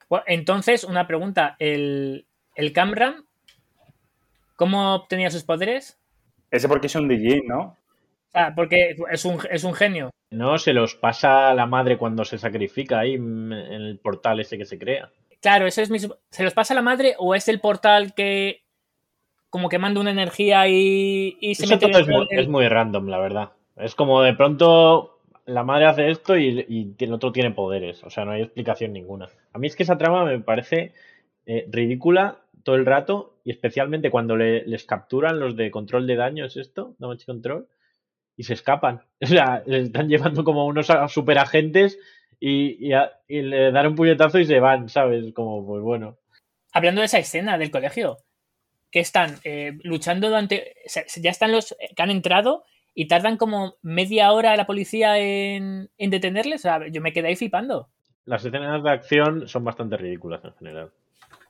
bueno, entonces, una pregunta. ¿El, el Camram cómo obtenía sus poderes? Ese porque es un DJ, ¿no? Ah, porque es un, es un genio. No, se los pasa a la madre cuando se sacrifica ahí en el portal ese que se crea. Claro, eso es mi ¿Se los pasa a la madre o es el portal que como que manda una energía y, y se Eso mete todo es muy, es muy random, la verdad. Es como de pronto la madre hace esto y, y el otro tiene poderes. O sea, no hay explicación ninguna. A mí es que esa trama me parece eh, ridícula todo el rato y especialmente cuando le- les capturan los de control de daños, esto, damage control, y se escapan. O sea, les están llevando como unos superagentes y, y, a- y le dan un puñetazo y se van, ¿sabes? Como, pues bueno. Hablando de esa escena del colegio, que están eh, luchando durante... o sea, ya están los que han entrado y tardan como media hora la policía en, en detenerles. O sea, yo me quedé ahí flipando. Las escenas de acción son bastante ridículas en general.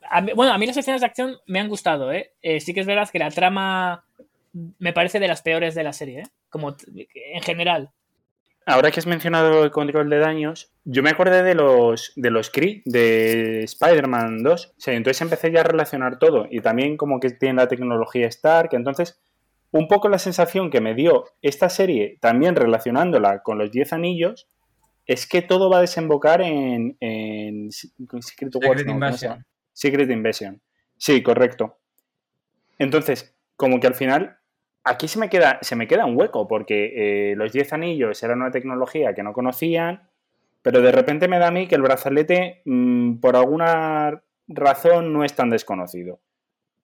A mí- bueno, a mí las escenas de acción me han gustado, ¿eh? Eh, Sí que es verdad que la trama me parece de las peores de la serie, ¿eh? Como en general. ahora que has mencionado el control de daños, yo me acordé de los de los Kree de Spider-Man 2. O sea, entonces empecé ya a relacionar todo. Y también como que tiene la tecnología Stark. Entonces, un poco la sensación que me dio esta serie, también relacionándola con los 10 anillos, es que todo va a desembocar en, en Secret, Secret Wars, ¿no? ¿Cómo se Invasion. Secret Invasion. Sí, correcto. Entonces, como que al final, aquí se me queda, se me queda un hueco, porque eh, los 10 anillos eran una tecnología que no conocían, pero de repente me da a mí que el brazalete, mm, por alguna razón, no es tan desconocido.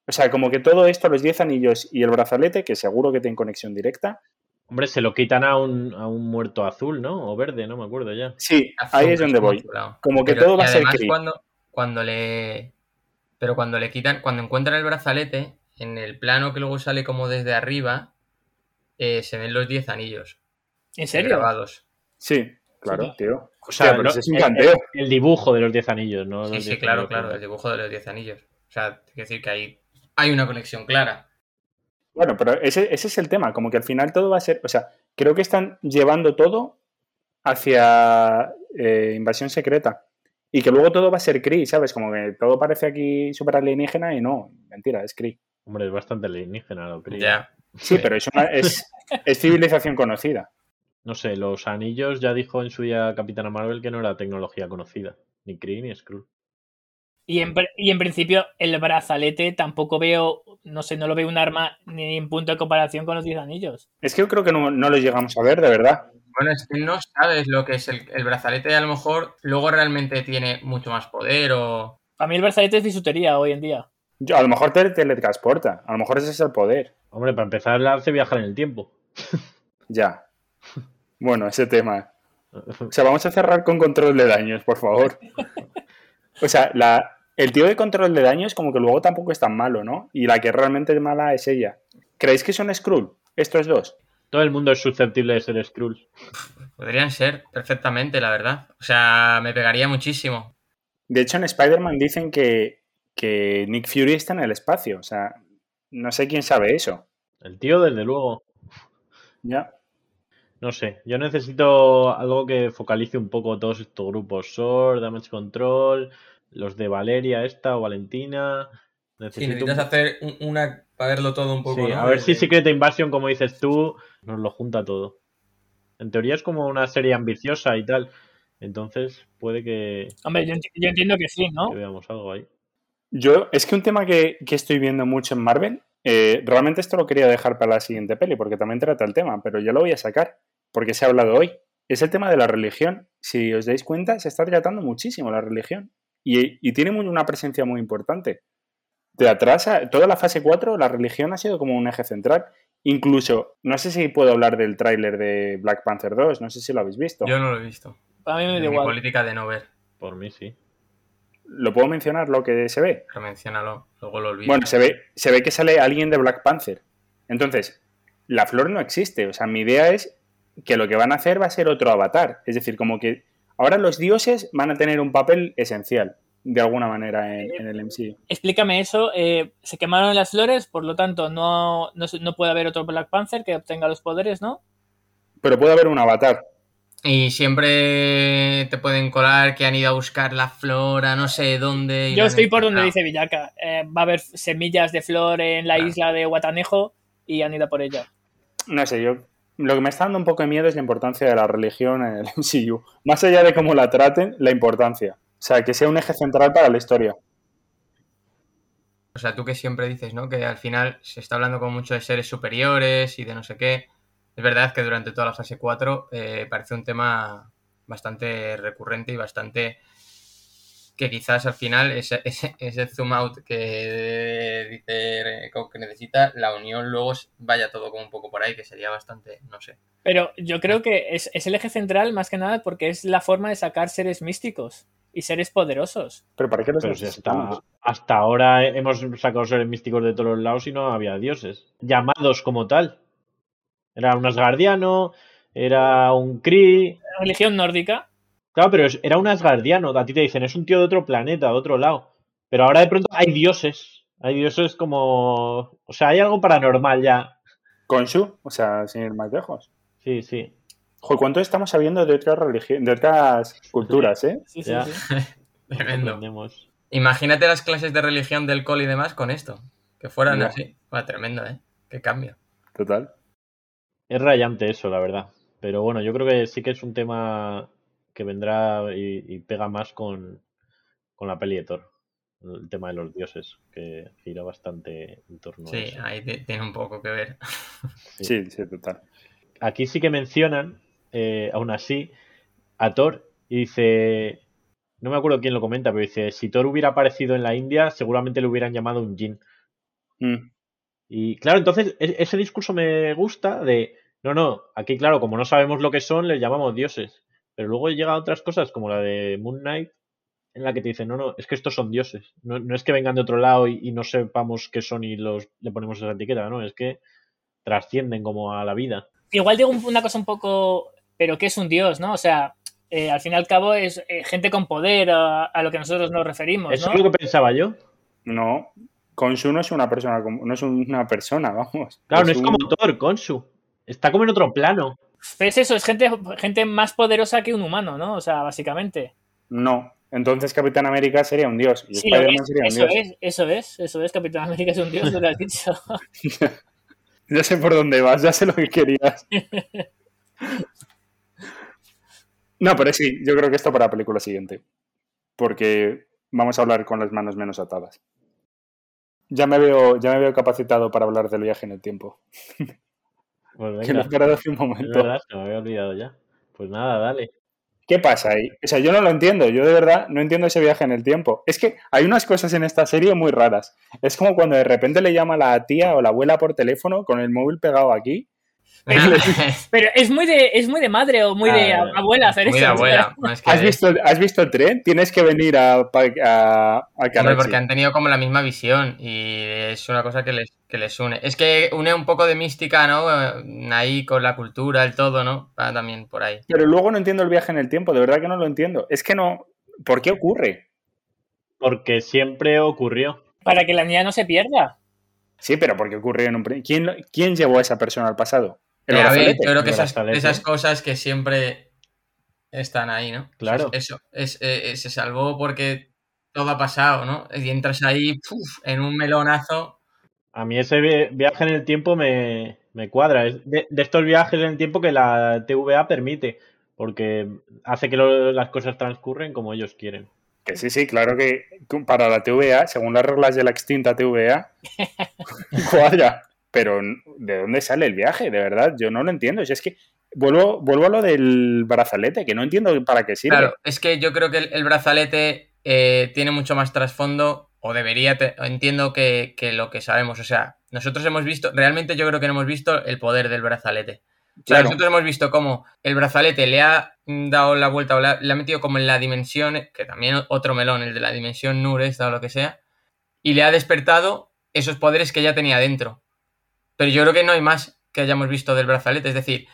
O sea, como que todo esto, los 10 anillos y el brazalete, que seguro que tienen conexión directa, Hombre, se lo quitan a un, a un muerto azul, ¿no? O verde, no me acuerdo ya. sí, Azul, ahí es donde voy. Como que Pero- todo va a ser cuando, cuando le. Pero cuando le quitan. Cuando encuentran el brazalete, en el plano que luego sale como desde arriba, eh, se ven los 10 anillos ¿En serio? grabados. Sí, claro, Sí. tío. O sea, pero lo- ese es un el, canteo. el- el dibujo de los 10 anillos, ¿no? Sí, Los sí, 10 claro, claro, el dibujo de los 10 anillos. O sea, hay que decir que hay, hay una conexión clara. Bueno, pero ese, ese es el tema, como que al final todo va a ser, o sea, creo que están llevando todo hacia eh, invasión secreta y que luego todo va a ser Kree, ¿sabes? Como que todo parece aquí súper alienígena y no, mentira, es Kree. Hombre, es bastante alienígena, lo creo. Ya. Sí, pero es, una, es, es civilización conocida. No sé, los anillos ya dijo en su día Capitana Marvel que no era tecnología conocida. Ni Kree ni Skrull. Y en, y en principio el brazalete tampoco veo, no sé, no lo veo un arma ni en punto de comparación con los 10 anillos. Es que yo creo que no, no lo llegamos a ver, de verdad. Bueno, es que no sabes lo que es el, el brazalete, a lo mejor luego realmente tiene mucho más poder o... Para mí el brazalete es bisutería hoy en día. Yo- a lo mejor te teletransporta, a lo mejor ese es el poder. Hombre, para empezar, le hace viajar en el tiempo. Ya. Bueno, ese tema. O sea, vamos a cerrar con control de daños, por favor. O sea, la, el tío de control de daños como que luego tampoco es tan malo, ¿no? Y la que realmente es mala es ella. ¿Creéis que son Skrull? Estos dos. Todo el mundo es susceptible de ser Skrull. Podrían ser perfectamente, la verdad. O sea, me pegaría muchísimo. De hecho, en Spider-Man dicen que, que Nick Fury está en el espacio. O sea, no sé quién sabe eso. El tío, desde luego. Ya. No sé, yo necesito algo que focalice un poco todos estos grupos. SOR, Damage Control, los de Valeria esta o Valentina. Si Necesito necesitas un- hacer un- una para verlo todo un poco, Sí, ¿no? a ver si Secret Invasion, como dices tú, nos lo junta todo. En teoría es como una serie ambiciosa y tal. Entonces puede que, Hombre, yo, enti- yo entiendo que sí, ¿no? que veamos algo ahí. Yo, es que un tema que, que estoy viendo mucho en Marvel, eh, realmente esto lo quería dejar para la siguiente peli, porque también trata el tema, pero ya lo voy a sacar, porque se ha hablado hoy. Es el tema de la religión. Si os dais cuenta, se está tratando muchísimo la religión. Y, y tiene muy- una presencia muy importante. De atrás, a- toda la fase 4, la religión ha sido como un eje central. Incluso, no sé si puedo hablar del tráiler de Black Panther 2, no sé si lo habéis visto. Yo no lo he visto. A mí me da igual. política de no ver. Por mí sí. ¿Lo puedo mencionar lo que se ve? Pero menciónalo, luego lo olvido. Bueno, se ve, se ve que sale alguien de Black Panther. Entonces, la flor no existe. O sea, mi idea es que lo que van a hacer va a ser otro avatar. Es decir, como que ahora los dioses van a tener un papel esencial, de alguna manera, en, en el MCU. Explícame eso. eh, se quemaron las flores, por lo tanto no, no, no puede haber otro Black Panther que obtenga los poderes, ¿no? Pero puede haber un avatar. Y siempre te pueden colar que han ido a buscar la flora, no sé dónde. Yo estoy por donde dice Villaca. Eh, va a haber semillas de flor en la Claro. isla de Guatanejo y han ido a por ella. No sé, yo. Lo que me está dando un poco de miedo es la importancia de la religión en el MCU. Más allá de cómo la traten, la importancia. O sea, que sea un eje central para la historia. O sea, tú que siempre dices, ¿no? Que al final se está hablando como mucho de seres superiores y de no sé qué. Es verdad que durante toda la fase 4 eh, parece un tema bastante recurrente y bastante que quizás al final ese, ese, ese zoom out que dice que necesita, la unión luego vaya todo como un poco por ahí, que sería bastante, no sé. Pero yo creo que es, es el eje central más que nada porque es la forma de sacar seres místicos y seres poderosos. Pero ¿para qué los necesitamos? hasta, hasta ahora hemos sacado seres místicos de todos los lados y no había dioses. Llamados como tal. Era un Asgardiano, era un Kree. Religión nórdica. Claro, pero era un Asgardiano. A ti te dicen, es un tío de otro planeta, de otro lado. Pero ahora de pronto hay dioses. Hay dioses como. O sea, hay algo paranormal ya. Con Shu, o sea, sin ir más lejos. Sí, sí. Joder, ¿cuánto estamos sabiendo de otras religiones, de otras culturas, eh? Sí, sí, Ya. sí. Tremendo. Imagínate las clases de religión del col y demás con esto. Que fueran así. Bueno, tremendo, ¿eh? Qué cambio. Total. Es rayante eso, la verdad. Pero bueno, yo creo que sí que es un tema que vendrá y, y pega más con, con la peli de Thor. El tema de los dioses, que gira bastante en torno a Sí, ahí ti- tiene un poco que ver. Sí. Sí, sí, total. Aquí sí que mencionan, eh, aún así, a Thor y dice, no me acuerdo quién lo comenta, pero dice, si Thor hubiera aparecido en la India, seguramente le hubieran llamado un Jin. Mm. Y claro, entonces e- ese discurso me gusta de, no, no, aquí claro, como no sabemos lo que son, les llamamos dioses. Pero luego llega otras cosas como la de Moon Knight, en la que te dicen, no, no, es que estos son dioses. No, no es que vengan de otro lado y, y no sepamos qué son y los le ponemos esa etiqueta, no, es que trascienden como a la vida. Igual digo un- una cosa un poco, pero ¿qué es un dios, no? O sea, eh, al fin y al cabo es eh, gente con poder a, a lo que nosotros nos referimos, Eso ¿no? es lo que pensaba yo. No, Konsu no es una persona, como- no es una persona, vamos. Claro, no es un- como Thor, Konsu. Está como en otro plano. Pues eso, es gente, gente más poderosa que un humano, ¿no? O sea, básicamente. No, entonces Capitán América sería un dios y Sí, lo Spider-Man es, sería un eso dios. es, eso es, eso es. Capitán América es un dios, lo has dicho. Ya sé por dónde vas, ya sé lo que querías. No, pero sí, yo creo que esto para la película siguiente. Porque vamos a hablar con las manos menos atadas. Ya me veo, ya me veo capacitado para hablar del viaje en el tiempo. Pues Que lo he venga, esperado hace un es momento. verdad, se me había olvidado ya. Pues nada, dale. ¿Qué pasa ahí? O sea, yo no lo entiendo. Yo de verdad no entiendo ese viaje en el tiempo. Es que hay unas cosas en esta serie muy raras. Es como cuando de repente le llama la tía o la abuela por teléfono con el móvil pegado aquí. Pero es muy de, es muy de madre o muy de Ah, abuela hacer Muy eso. de abuela. Que- ¿Has visto, ¿Has visto el tren? Tienes que venir a, a, a Hombre, Karachi. porque han tenido como la misma visión y es una cosa que les, que les une. Es que une un poco de mística, ¿no? Eh, Ahí con la cultura, el todo, ¿no? Va también por ahí. Pero luego no entiendo el viaje en el tiempo. De verdad que no lo entiendo. Es que no... ¿Por qué ocurre? Porque siempre ocurrió. Para que la niña no se pierda. Sí, pero ¿por qué ocurrió en un... ¿Quién, ¿Quién llevó a esa persona al pasado? ¿El Eh, a ver, yo creo que esas, esas cosas que siempre están ahí, ¿no? Claro. O sea, eso, es, eh, se salvó porque todo ha pasado, ¿no? Y entras ahí ¡puf! en un melonazo. A mí ese vi- viaje en el tiempo me, me cuadra. Es de, de estos viajes en el tiempo que la TVA permite. Porque hace que lo- las cosas transcurren como ellos quieren. Que sí, sí, claro que para la TVA, según las reglas de la extinta TVA, cuadra. Pero ¿de dónde sale el viaje? De verdad, yo no lo entiendo. Si es que vuelvo, vuelvo a lo del brazalete, que no entiendo para qué sirve. Claro, es que yo creo que el, el brazalete eh, tiene mucho más trasfondo, o debería, te- entiendo que, que lo que sabemos. O sea, nosotros hemos visto, realmente yo creo que no hemos visto el poder del brazalete. O sea, Claro. nosotros hemos visto cómo el brazalete le ha dado la vuelta o le ha, le ha metido como en la dimensión, que también otro melón, el de la dimensión Nures o lo que sea, y le ha despertado esos poderes que ya tenía dentro. Pero yo creo que no hay más que hayamos visto del brazalete. Es decir,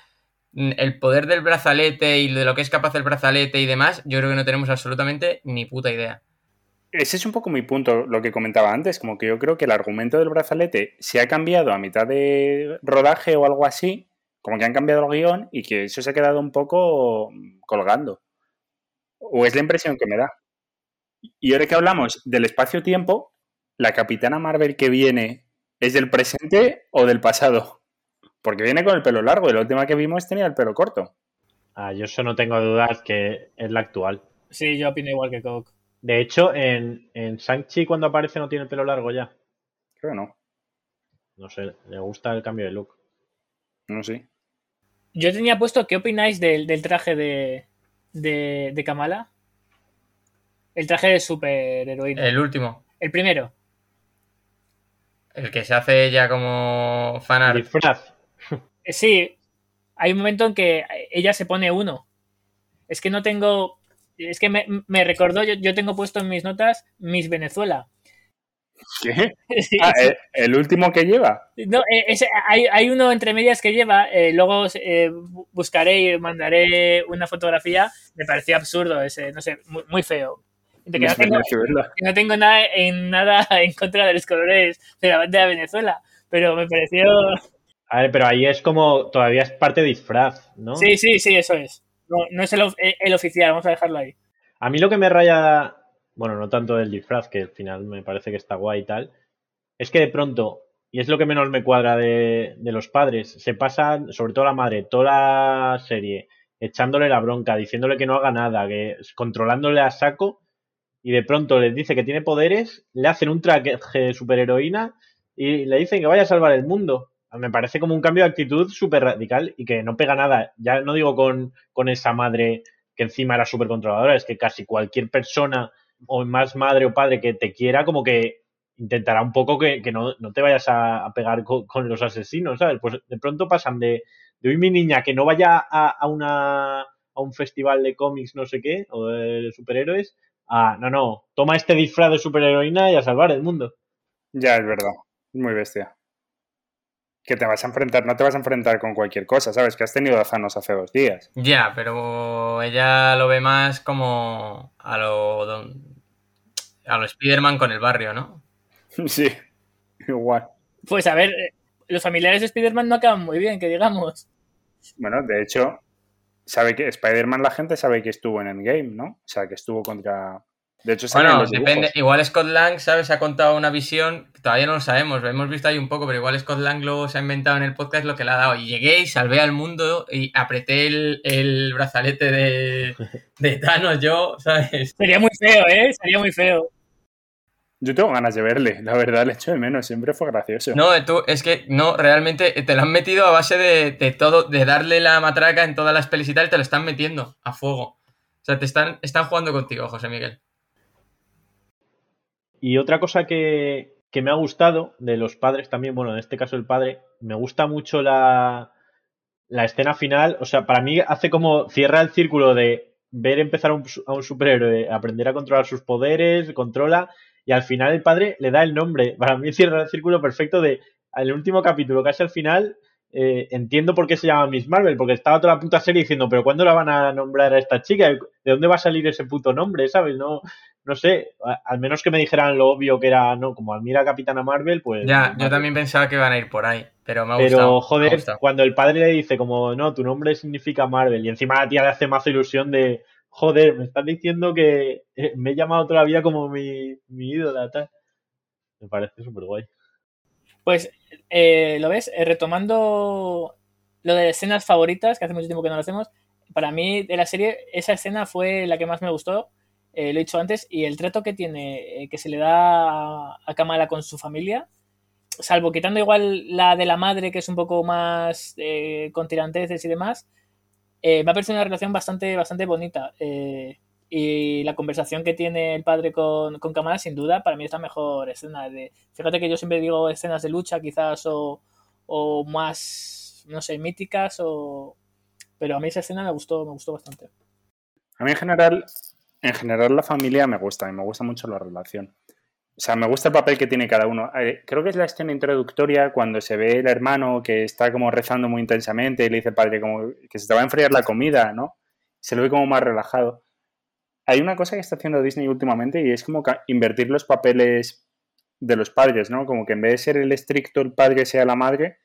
mm, el poder del brazalete y de lo que es capaz el brazalete y demás, yo creo que no tenemos absolutamente ni puta idea. Ese es un poco mi punto, lo que comentaba antes, como que yo creo que el argumento del brazalete se ha cambiado a mitad de rodaje o algo así, como que han cambiado el guion y que eso se ha quedado un poco colgando. O es la impresión que me da. Y ahora que hablamos del espacio-tiempo, la capitana Marvel que viene es del presente o del pasado. Porque viene con el pelo largo y la última que vimos tenía el pelo corto. Ah, yo eso no tengo dudas que es la actual. Sí, yo opino igual que Coke. De hecho, en, en Shang-Chi cuando aparece no tiene el pelo largo ya. Creo que no. No sé, le gusta el cambio de look. No sé. Yo tenía puesto, ¿qué opináis del, del traje de, de, de Kamala? El traje de superheroína. El, El último, primero. El que se hace ya como fanart. Disfraz. Eh, Sí, hay un momento en que ella se pone uno. Es que no tengo. Es que me, me recordó, yo, yo tengo puesto en mis notas Miss Venezuela. ¿Qué? Sí, Ah, sí. ¿el, el último que lleva? No, eh, hay, hay uno entre medias que lleva, eh, luego eh, bu- buscaré y mandaré una fotografía. Me parecía absurdo ese, no sé, muy, muy feo. Que no tengo, no tengo nada en, nada en contra de los colores de la bandera de Venezuela, pero me pareció. A ver, pero ahí es como, todavía es parte de disfraz, ¿no? Sí, sí, sí, eso es. No, no es el, eh, el oficial, vamos a dejarlo ahí. A mí lo que me raya, bueno, no tanto del disfraz, que al final me parece que está guay y tal, es que de pronto, y es lo que menos me cuadra de, de los padres, se pasan, sobre todo la madre, toda la serie, echándole la bronca, diciéndole que no haga nada, que controlándole a saco, y de pronto les dice que tiene poderes, le hacen un traje de superheroína y le dicen que vaya a salvar el mundo. Me parece como un cambio de actitud súper radical y que no pega nada. Ya no digo con, con esa madre que encima era súper controladora, es que casi cualquier persona o más madre o padre que te quiera, como que intentará un poco que, que no, no te vayas a, pegar con, con los asesinos, ¿sabes? Pues de pronto pasan de, de hoy mi niña que no vaya a, a una a un festival de cómics no sé qué, o de superhéroes, a no, no, toma este disfraz de superheroína y a salvar el mundo. Ya, es verdad. Es muy bestia. Que te vas a enfrentar, no te vas a enfrentar con cualquier cosa, ¿sabes? Que has tenido a Thanos hace dos días. Ya, pero ella lo ve más como a lo, don- a lo Spider-Man con el barrio, ¿no? Sí, igual. Pues a ver, eh, los familiares de Spider-Man no acaban muy bien, que digamos. Bueno, de hecho, sabe que Spider-Man la gente sabe que estuvo en Endgame, ¿no? O sea, que estuvo contra... De hecho, Bueno, depende. Igual Scott Lang, ¿sabes? Ha contado una visión, que todavía no lo sabemos, lo hemos visto ahí un poco, pero igual Scott Lang luego se ha inventado en el podcast lo que le ha dado. Y llegué y salvé al mundo y apreté el, el brazalete de, de Thanos yo, ¿sabes? Sería muy feo, ¿eh? Sería muy feo. Yo tengo ganas de verle, la verdad, le echo de menos, siempre fue gracioso. No, tú, es que no, realmente te lo han metido a base de, de todo, de darle la matraca en todas las pelis y tal, te lo están metiendo a fuego. O sea, te están, están jugando contigo, José Miguel. Y otra cosa que, que me ha gustado de los padres también, bueno, en este caso el padre, me gusta mucho la, la escena final. O sea, para mí hace como cierra el círculo de ver empezar a un, a un superhéroe, aprender a controlar sus poderes, controla, y al final el padre le da el nombre. Para mí cierra el círculo perfecto de el último capítulo, casi al final, eh, entiendo por qué se llama Miss Marvel, porque estaba toda la puta serie diciendo, pero ¿cuándo la van a nombrar a esta chica? ¿De dónde va a salir ese puto nombre? ¿Sabes? No, no sé, a- al menos que me dijeran lo obvio que era, no, como Admira Capitana Marvel, pues... Ya, yo también pensaba que iban a ir por ahí, pero me ha Pero, gustado. me ha joder, cuando el padre le dice como, no, tu nombre significa Marvel, y encima la tía le hace más ilusión de, joder, me estás diciendo que eh, me he llamado toda la vida como mi, mi ídola, tal. Me parece súper guay. Pues, eh, ¿lo ves? Eh, retomando lo de escenas favoritas, que hace mucho tiempo que no lo hacemos, para mí de la serie esa escena fue la que más me gustó, eh, lo he dicho antes, y el trato que tiene, que se le da a Kamala con su familia, salvo quitando igual la de la madre, que es un poco más eh, con tiranteces y demás, eh, me ha parecido una relación bastante, bastante bonita. eh, y la conversación que tiene el padre con, con Kamala, sin duda, para mí es la mejor escena. De, fíjate que yo siempre digo escenas de lucha, quizás, o, o más, no sé, míticas, o... pero a mí esa escena me gustó, me gustó bastante. A mí en general, en general la familia me gusta y me gusta mucho la relación. O sea, me gusta el papel que tiene cada uno. Eh, creo que es la escena introductoria cuando se ve el hermano que está como rezando muy intensamente y le dice al padre que se te va a enfriar la comida, ¿no? Se lo ve como más relajado. Hay una cosa que está haciendo Disney últimamente y es como invertir los papeles de los padres, ¿no? Como que en vez de ser el estricto el padre sea la madre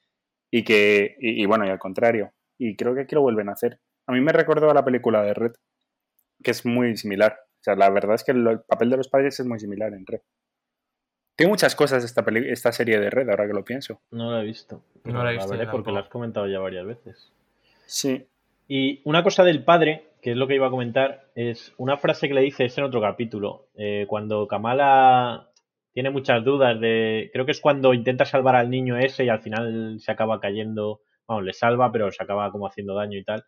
y que, y, bueno, y al contrario. Y creo que aquí lo vuelven a hacer. A mí me recordó a la película de Red, que es muy similar. O sea, la verdad es que el papel de los padres es muy similar en Red. Tiene muchas cosas esta, peli- esta serie de Red, ahora que lo pienso. No la he visto. No la he visto veré porque la has comentado ya varias veces. Sí. Y una cosa del padre, que es lo que iba a comentar, es una frase que le dice es en otro capítulo. eh, cuando Kamala tiene muchas dudas de. Creo que es cuando intenta salvar al niño ese y al final se acaba cayendo. Vamos, le salva, pero se acaba como haciendo daño y tal.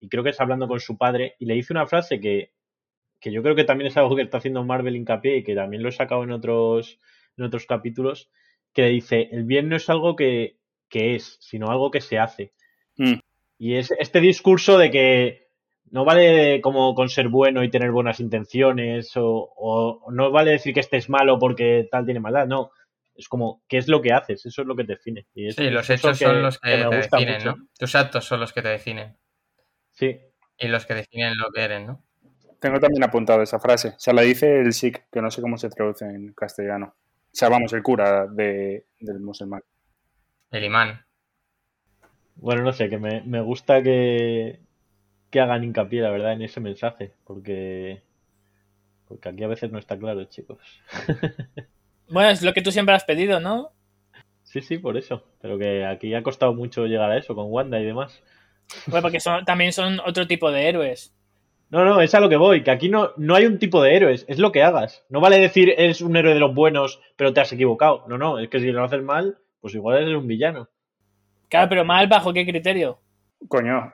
Y creo que está hablando con su padre y le dice una frase que, que yo creo que también es algo que está haciendo Marvel hincapié y que también lo he sacado en otros, en otros capítulos, que le dice, el bien no es algo que, que es, sino algo que se hace. Mm. Y es este discurso de que no vale como con ser bueno y tener buenas intenciones, o, o no vale decir que este es malo porque tal tiene maldad, no. Es como, ¿qué es lo que haces? Eso es lo que te define. Y es- Sí, los hechos son los que, te definen, mucho. ¿no? Tus actos son los que te definen. Sí, Y los que definen lo que eres, ¿no? Tengo también apuntado esa frase. O sea, la dice el Sikh, que no sé cómo se traduce en castellano. O sea, vamos, el cura de, del musulmán. El imán. Bueno, no sé, que me, me gusta que, que hagan hincapié, la verdad, en ese mensaje, porque, porque aquí a veces no está claro, chicos. Bueno, es lo que tú siempre has pedido, ¿no? Sí, sí, por eso. Pero que aquí ha costado mucho llegar a eso con Wanda y demás. Bueno, porque son, también son otro tipo de héroes. No, no, es a lo que voy, que aquí no, no hay un tipo de héroes, es lo que hagas. No vale decir eres un héroe de los buenos, pero te has equivocado. No, no, es que si lo haces mal, pues igual eres un villano. Claro, pero mal bajo qué criterio. Coño,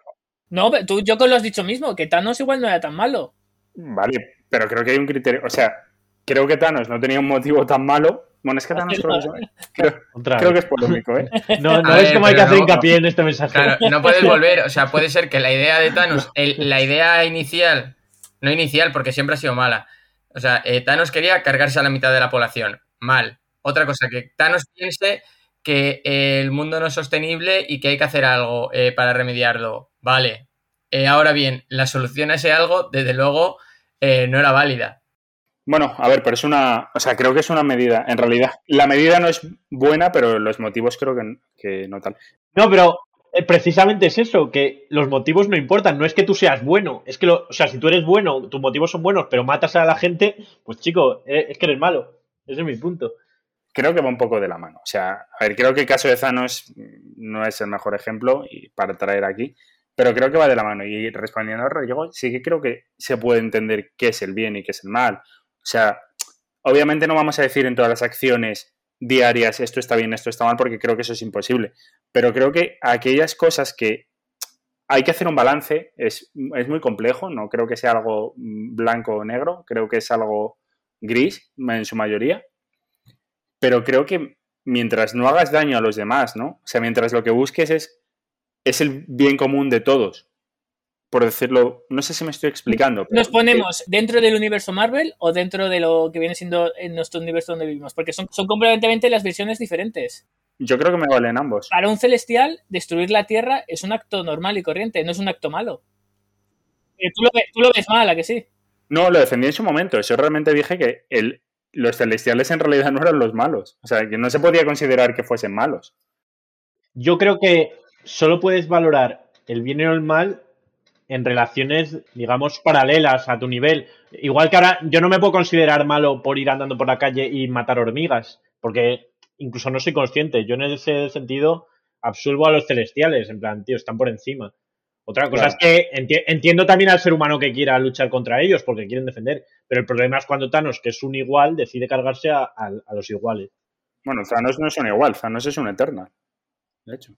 No, pero tú, yo con lo has dicho mismo, que Thanos igual no era tan malo. vale, pero creo que hay un criterio. O sea, creo que Thanos no tenía un motivo tan malo. Bueno, es que Thanos creo que, creo, creo que es polémico, ¿eh? No, no A es ver, como hay que hacer no- hincapié en este mensaje. Claro, no puedes volver. O sea, puede ser que la idea de Thanos, el- la idea inicial, no inicial porque siempre ha sido mala. O sea, eh, Thanos quería cargarse a la mitad de la población. Mal. Otra cosa, que Thanos piense que eh, el mundo no es sostenible y que hay que hacer algo eh, para remediarlo. Vale. Eh, ahora bien, la solución a ese algo, desde luego, eh, no era válida. Bueno, a ver, pero es una. O sea, creo que es una medida. En realidad, la medida no es buena, pero los motivos creo que, que no tal. No, pero eh, precisamente es eso, que los motivos no importan, no es que tú seas bueno, es que, lo, o sea, si tú eres bueno, tus motivos son buenos, pero matas a la gente, pues chico, eh, es que eres malo. Ese es mi punto. Creo que va un poco de la mano. O sea, a ver, creo que el caso de Thanos no es el mejor ejemplo para traer aquí, pero creo que va de la mano. Y respondiendo a Rodrigo, sí que creo que se puede entender qué es el bien y qué es el mal. O sea, obviamente no vamos a decir en todas las acciones diarias esto está bien, esto está mal, porque creo que eso es imposible. Pero creo que aquellas cosas que hay que hacer un balance es, es muy complejo, no creo que sea algo mm, blanco o negro, creo que es algo gris en su mayoría. Pero creo que mientras no hagas daño a los demás, ¿no? O sea, mientras lo que busques es, es el bien común de todos. Por decirlo, no sé si me estoy explicando. pero- Nos ponemos dentro del universo Marvel o dentro de lo que viene siendo en nuestro universo donde vivimos, porque son, son completamente las versiones diferentes. Yo creo que me valen ambos. Para un celestial, destruir la Tierra es un acto normal y corriente, no es un acto malo. Eh, tú, lo ves, tú lo ves mal, ¿a que sí? No, lo defendí en su momento. Yo realmente dije que el, los celestiales en realidad no eran los malos. O sea, que no se podía considerar que fuesen malos. Yo creo que solo puedes valorar el bien o el mal en relaciones, digamos, paralelas a tu nivel. Igual que ahora yo no me puedo considerar malo por ir andando por la calle y matar hormigas, porque incluso no soy consciente. Yo en ese sentido absuelvo a los celestiales, en plan, tío, están por encima. Otra cosa Claro. es que enti- entiendo también al ser humano que quiera luchar contra ellos porque quieren defender, pero el problema es cuando Thanos, que es un igual, decide cargarse a, a- a los iguales. Bueno, Thanos no es un igual, Thanos es un Eternal. De hecho.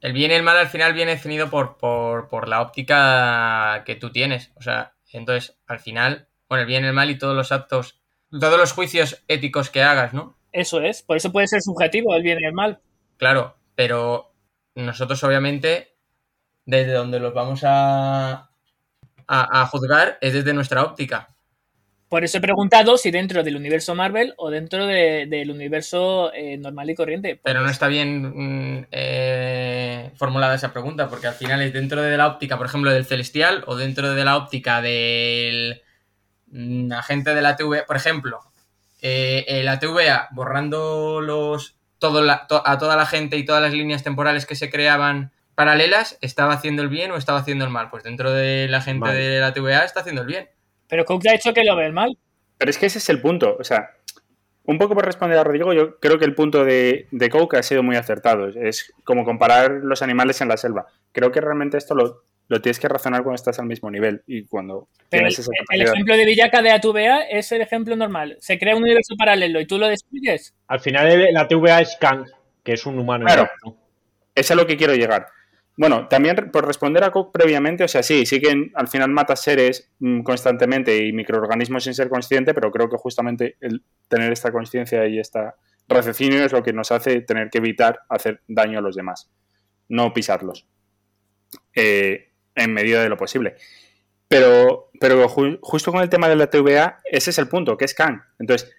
El bien y el mal al final viene definido por, por, por la óptica que tú tienes. O sea, entonces, al final, bueno, el bien, el mal y todos los actos, todos los juicios éticos que hagas, ¿no? Eso es, por eso puede ser subjetivo el bien y el mal. Claro, pero nosotros obviamente, desde donde los vamos a, a, a juzgar es desde nuestra óptica. Por eso he preguntado si dentro del universo Marvel o dentro de- del universo eh, normal y corriente. Pero no está bien mm, eh, formulada esa pregunta, porque al final es dentro de la óptica, por ejemplo, del celestial o dentro de la óptica del mm, agente de la TVA. Por ejemplo, eh, eh, la TVA borrando los todo la- to- a toda la gente y todas las líneas temporales que se creaban paralelas, ¿estaba haciendo el bien o estaba haciendo el mal? Pues dentro de la gente de la TVA está haciendo el bien. Pero Cook ha hecho que lo ve el mal. Pero es que ese es el punto. O sea, un poco por responder a Rodrigo, yo creo que el punto de, de Coke ha sido muy acertado. Es como comparar los animales en la selva. Creo que realmente esto lo, lo tienes que razonar cuando estás al mismo nivel y cuando Pero el, tienes esa el capacidad. ejemplo de Villaca de ATVA es el ejemplo normal. Se crea un universo paralelo y tú lo destruyes. Al final el- la TVA es Kang, que es un humano. Claro. Es a lo que quiero llegar. Bueno, también por responder a Cook previamente, o sea, sí, sí que al final matas seres mm, constantemente y microorganismos sin ser consciente, pero creo que justamente el tener esta conciencia y esta raciocinio es lo que nos hace tener que evitar hacer daño a los demás, no pisarlos, eh, en medida de lo posible. Pero, pero ju- justo con el tema de la TVA, ese es el punto, que es Kang. Entonces,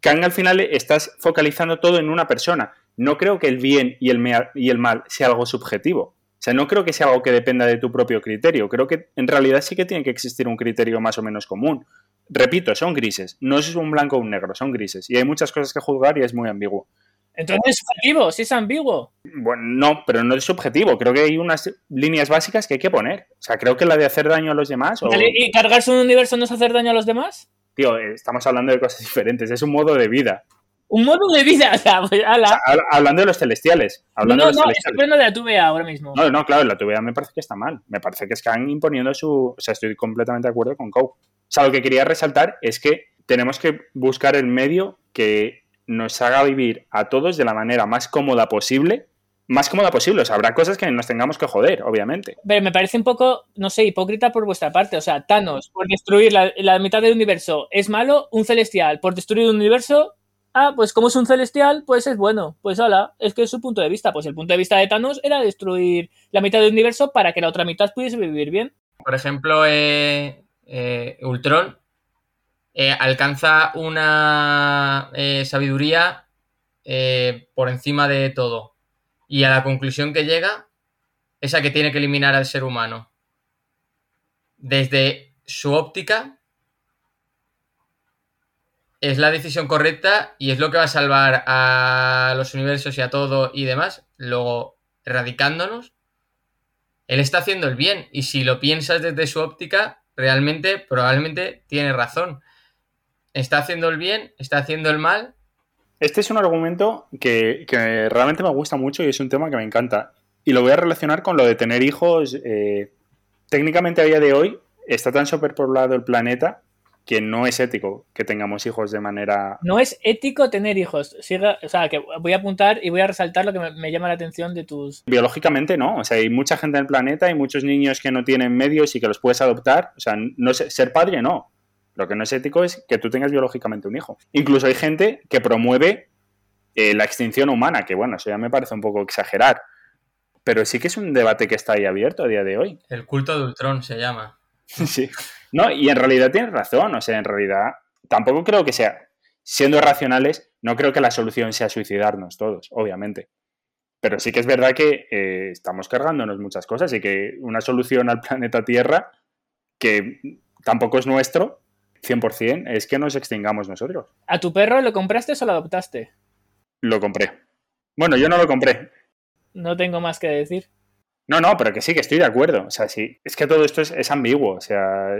Kang al final estás focalizando todo en una persona. No creo que el bien y el, mea- y el mal sea algo subjetivo. O sea, no creo que sea algo que dependa de tu propio criterio. Creo que en realidad sí que tiene que existir un criterio más o menos común. Repito, son grises. No es un blanco o un negro, son grises. Y hay muchas cosas que juzgar y es muy ambiguo. Entonces es subjetivo, si es ambiguo. Bueno, no, pero no es subjetivo. Creo que hay unas líneas básicas que hay que poner. O sea, creo que la de hacer daño a los demás. O... ¿Y cargarse un universo no es hacer daño a los demás? Tío, eh, estamos hablando de cosas diferentes. Es un modo de vida. Un modo de vida, o sea, pues, ala. hablando de los celestiales. Hablando no, de los no, estoy celestiales. hablando de la TVA ahora mismo. No, no, claro, la TVA me parece que está mal. Me parece que están imponiendo su. O sea, estoy completamente de acuerdo con Cow. O sea, lo que quería resaltar es que tenemos que buscar el medio que nos haga vivir a todos de la manera más cómoda posible. Más cómoda posible. O sea, habrá cosas que nos tengamos que joder, obviamente. Pero me parece un poco, no sé, hipócrita por vuestra parte. O sea, Thanos, por destruir la, la mitad del universo, es malo. Un celestial, por destruir un universo, ah, pues como es un celestial, pues es bueno. Pues ala, es que es su punto de vista. Pues el punto de vista de Thanos era destruir la mitad del universo para que la otra mitad pudiese vivir bien. Por ejemplo, eh, eh, Ultron eh, alcanza una eh, sabiduría por encima de todo. Y a la conclusión que llega es a que tiene que eliminar al ser humano. Desde su óptica, es la decisión correcta y es lo que va a salvar a los universos y a todo y demás. Luego, erradicándonos, él está haciendo el bien. Y si lo piensas desde su óptica, realmente, probablemente tiene razón. Está haciendo el bien, está haciendo el mal. Este es un argumento que, que realmente me gusta mucho y es un tema que me encanta. Y lo voy a relacionar con lo de tener hijos. eh, técnicamente a día de hoy está tan superpoblado el planeta que no es ético que tengamos hijos de manera... No es ético tener hijos. Siga, o sea, que voy a apuntar y voy a resaltar lo que me, me llama la atención de tus. Biológicamente no, o sea, hay mucha gente en el planeta, hay muchos niños que no tienen medios y que los puedes adoptar, o sea, no sé, ser padre no. Lo que no es ético es que tú tengas biológicamente un hijo. Incluso hay gente que promueve eh, la extinción humana, que bueno, eso ya me parece un poco exagerar, pero sí que es un debate que está ahí abierto a día de hoy. El culto de Ultron se llama. Sí. No, y en realidad tienes razón, o sea, en realidad tampoco creo que sea, siendo racionales, no creo que la solución sea suicidarnos todos, obviamente. Pero sí que es verdad que eh, estamos cargándonos muchas cosas y que una solución al planeta Tierra, que tampoco es nuestro, 100%, es que nos extingamos nosotros. ¿A tu perro lo compraste o lo adoptaste? Lo compré. Bueno, yo no lo compré. No tengo más que decir. No, no, pero que sí, que estoy de acuerdo. O sea, sí, es que todo esto es, es ambiguo. O sea,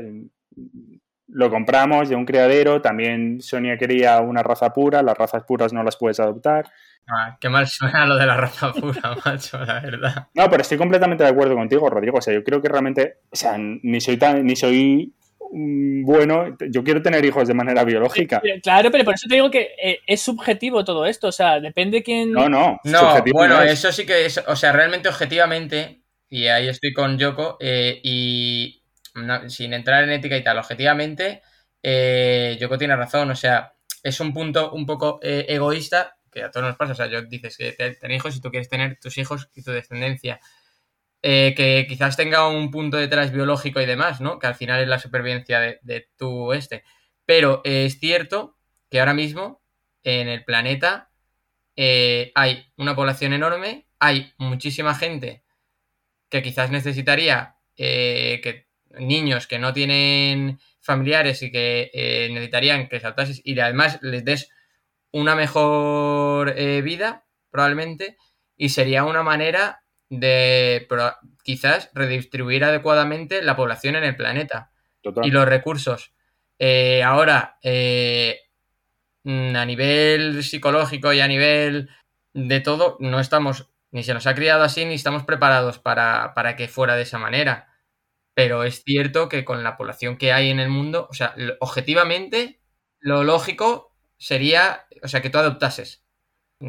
lo compramos de un criadero, también Sonia quería una raza pura, las razas puras no las puedes adoptar. Ah, qué mal suena lo de la raza pura, macho, la verdad. No, pero estoy completamente de acuerdo contigo, Rodrigo. O sea, yo creo que realmente, o sea, ni soy tan, ni soy bueno, yo quiero tener hijos de manera biológica. Pero- Claro, pero por eso te digo que eh, es subjetivo todo esto. O sea, depende quién. No, no. No, bueno, no es. eso sí que es, o sea, realmente objetivamente, y ahí estoy con Yoko, eh, y no- sin entrar en ética y tal, objetivamente, eh, Yoko tiene razón, o sea, es un punto un poco eh, egoísta, que a todos nos pasa, o sea, yo dices que te- tener hijos y tú quieres tener tus hijos y tu descendencia, eh, que quizás tenga un punto detrás biológico y demás, ¿no? Que al final es la supervivencia de, de tu este. Pero eh, es cierto que ahora mismo en el planeta eh, hay una población enorme, hay muchísima gente que quizás necesitaría que niños que no tienen familiares y que necesitarían que saltases y además les des una mejor vida, probablemente, y sería una manera de quizás redistribuir adecuadamente la población en el planeta Total. y los recursos. Eh, ahora, eh, a nivel psicológico y a nivel de todo, no estamos, ni se nos ha criado así, ni estamos preparados para, para que fuera de esa manera. Pero es cierto que con la población que hay en el mundo, o sea, objetivamente, lo lógico sería, o sea, que tú adoptases.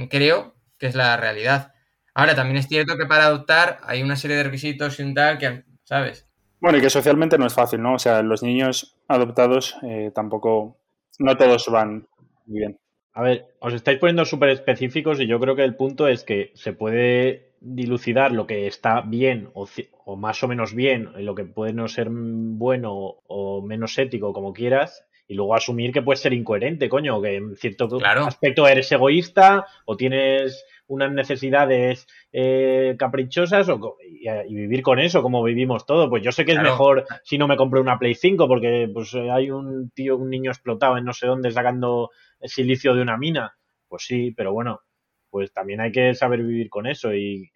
Creo que es la realidad. Ahora, también es cierto que para adoptar hay una serie de requisitos y un tal que, ¿sabes? Bueno, y que socialmente no es fácil, ¿no? O sea, los niños adoptados eh, tampoco, no todos van muy bien. A ver, os estáis poniendo súper específicos y yo creo que el punto es que se puede dilucidar lo que está bien o, más o menos bien, y lo que puede no ser bueno o menos ético, como quieras, y luego asumir que puedes ser incoherente, coño, que en cierto Claro. aspecto eres egoísta o tienes unas necesidades eh, caprichosas o, co- y, y vivir con eso como vivimos todos. Pues yo sé que es Claro. mejor si no me compro una Play 5 porque pues eh, hay un tío, un niño explotado en no sé dónde sacando silicio de una mina. Pues sí, pero bueno, pues también hay que saber vivir con eso. Y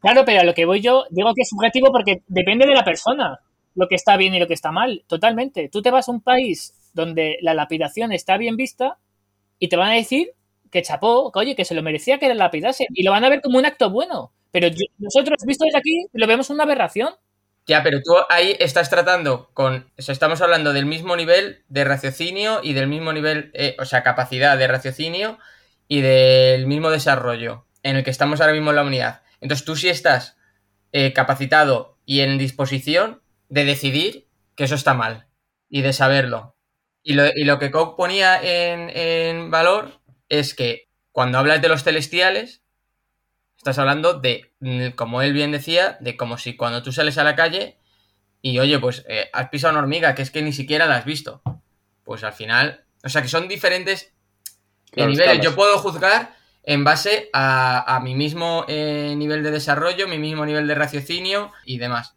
Claro, pero a lo que voy yo, digo que es subjetivo porque depende de la persona lo que está bien y lo que está mal, totalmente. Tú te vas a un país donde la lapidación está bien vista y te van a decir que chapó, que oye, que se lo merecía que la lapidase y lo van a ver como un acto bueno. Pero nosotros, visto desde aquí, lo vemos una aberración. Ya, pero tú ahí estás tratando con. Estamos hablando del mismo nivel de raciocinio y del mismo nivel, eh, o sea, capacidad de raciocinio y del mismo desarrollo en el que estamos ahora mismo en la unidad. Entonces tú sí estás eh, capacitado y en disposición de decidir que eso está mal y de saberlo. Y lo, y lo que Coke ponía en, en valor es que cuando hablas de los celestiales, estás hablando de, mm, como él bien decía, de como si cuando tú sales a la calle y oye, pues eh, has pisado una hormiga que es que ni siquiera la has visto. Pues al final, o sea que son diferentes niveles. Yo puedo juzgar en base a, mi mismo eh, nivel de desarrollo, mi mismo nivel de raciocinio y demás.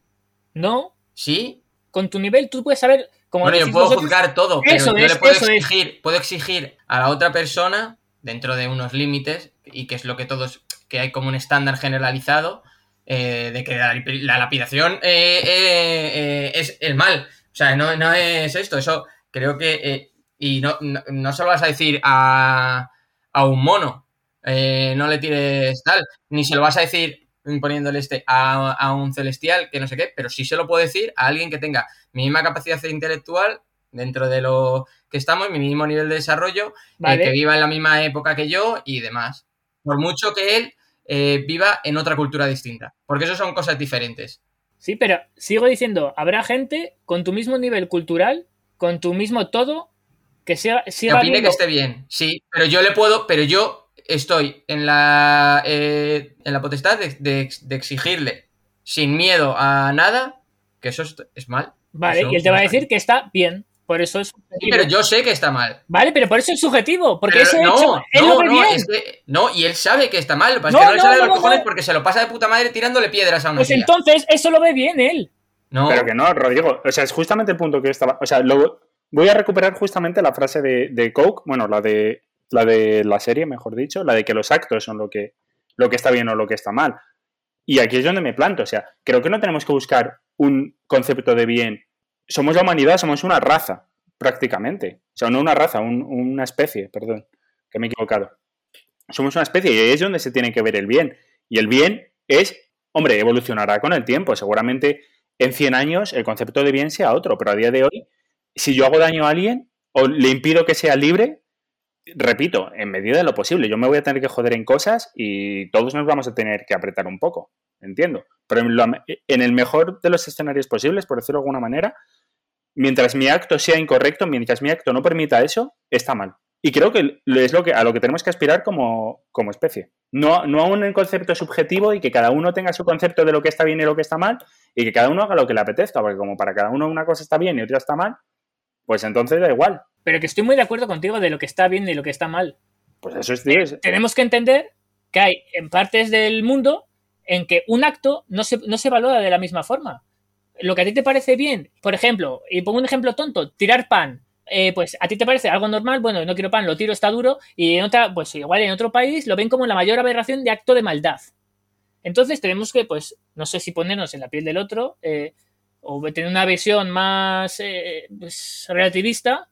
No. ¿Sí? Con tu nivel tú puedes saber... Como bueno, yo puedo juzgar todo, pero yo le puedo exigir, puedo exigir a la otra persona, dentro de unos límites, y que es lo que todos, que hay como un estándar generalizado, eh, de que la, lapidación eh, es el mal. O sea, no, no, es esto, eso creo que... y no, no, se lo vas a decir a, a un mono, eh, no le tires tal, ni se lo vas a decir imponiéndole este a, un celestial que no sé qué, pero sí se lo puedo decir a alguien que tenga mi misma capacidad intelectual dentro de lo que estamos, mi mismo nivel de desarrollo, eh, que viva en la misma época que yo y demás. Por mucho que él eh, viva en otra cultura distinta, porque eso son cosas diferentes. Sí, pero sigo diciendo, habrá gente con tu mismo nivel cultural, con tu mismo todo, que sea siga que opine que esté bien, sí, pero yo le puedo, pero yo estoy en la, eh, en la potestad de, exigirle sin miedo a nada, que eso es, mal. Vale, y él te va a decir que está bien. Por eso es pero yo sé que está mal. Vale, pero por eso es subjetivo. Porque ese no, hecho, no, no, no, y él sabe que está mal. Lo que no, le sale los cojones porque se lo pasa de puta madre tirándole piedras a una Pues entonces, eso lo ve bien él. No. Pero que no, Rodrigo. O sea, es justamente el punto que estaba. O sea, lo, voy a recuperar justamente la frase de, de Coke, bueno, la de la de la serie, mejor dicho, la de que los actos son lo que, lo que está bien o lo que está mal. Y aquí es donde me planto, o sea, creo que no tenemos que buscar un concepto de bien. Somos la humanidad, somos una raza, prácticamente. O sea, no una raza, una especie, perdón, que me he equivocado. Somos una especie y es donde se tiene que ver el bien. Y el bien es, hombre, evolucionará con el tiempo. Seguramente en 100 años el concepto de bien sea otro, pero a día de hoy, si yo hago daño a alguien o le impido que sea libre, repito, en medida de lo posible. Yo me voy a tener que joder en cosas y todos nos vamos a tener que apretar un poco, entiendo. Pero en, el mejor de los escenarios posibles, por decirlo de alguna manera, mientras mi acto sea incorrecto, mientras mi acto no permita eso, está mal. Y creo que es lo que, a lo que tenemos que aspirar como, como especie. No, no a un concepto subjetivo y que cada uno tenga su concepto de lo que está bien y lo que está mal y que cada uno haga lo que le apetezca, porque como para cada uno una cosa está bien y otra está mal, pues entonces da igual. Pero que estoy muy de acuerdo contigo de lo que está bien y lo que está mal. Pues eso es... Tenemos que entender que hay en partes del mundo en que un acto no se, no se valora de la misma forma. Lo que a ti te parece bien, por ejemplo, y pongo un ejemplo tonto, tirar pan. Eh, pues a ti te parece algo normal, bueno, no quiero pan, lo tiro, está duro, y en otra, pues igual en otro país lo ven como la mayor aberración de acto de maldad. Entonces tenemos que, pues, no sé si ponernos en la piel del otro, eh, o tener una visión más eh, pues, relativista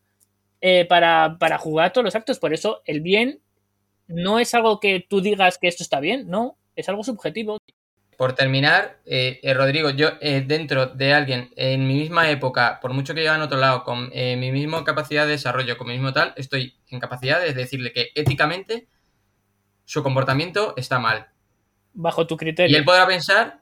para, para jugar todos los actos. Por eso el bien no es algo que tú digas que esto está bien, no, es algo subjetivo. Por terminar, eh, eh, Rodrigo, yo dentro de alguien en mi misma época, por mucho que lleve en otro lado, con mi misma capacidad de desarrollo, con mi mismo tal, estoy en capacidad de decirle que éticamente su comportamiento está mal. Bajo tu criterio. Y él podrá pensar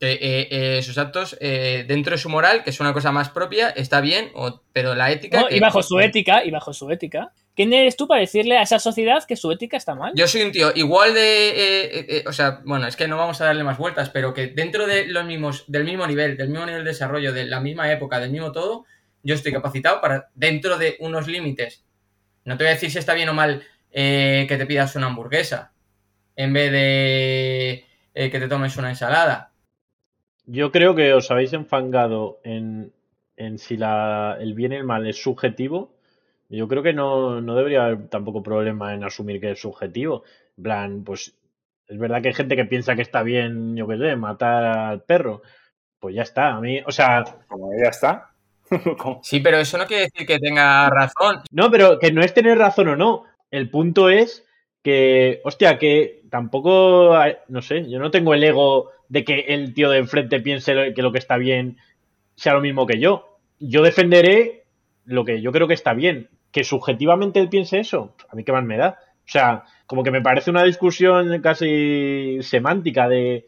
que eh, eh, sus actos eh, dentro de su moral, que es una cosa más propia, está bien, pero la ética... y bajo su ética, y bajo su ética. ¿Quién eres tú para decirle a esa sociedad que su ética está mal? Yo soy un tío igual de... o sea, bueno, es que no vamos a darle más vueltas, pero que dentro de los mismos, del mismo nivel, del mismo nivel de desarrollo, de la misma época, del mismo todo, yo estoy capacitado para, dentro de unos límites, no te voy a decir si está bien o mal que te pidas una hamburguesa, en vez de que te tomes una ensalada yo creo que os habéis enfangado en, si la, el bien y el mal es subjetivo. Yo creo que no, debería haber tampoco problema en asumir que es subjetivo. En plan, pues es verdad que hay gente que piensa que está bien, yo qué sé, matar al perro. Pues ya está, a mí, o sea... Como ya está. sí, pero eso no quiere decir que tenga razón. No, pero que no es tener razón o no. El punto es que, hostia, que tampoco, no sé, yo no tengo el ego de que el tío de enfrente piense que lo que está bien sea lo mismo que yo. Yo defenderé lo que yo creo que está bien. Que subjetivamente él piense eso, a mí qué más me da. O sea, como que me parece una discusión casi semántica de,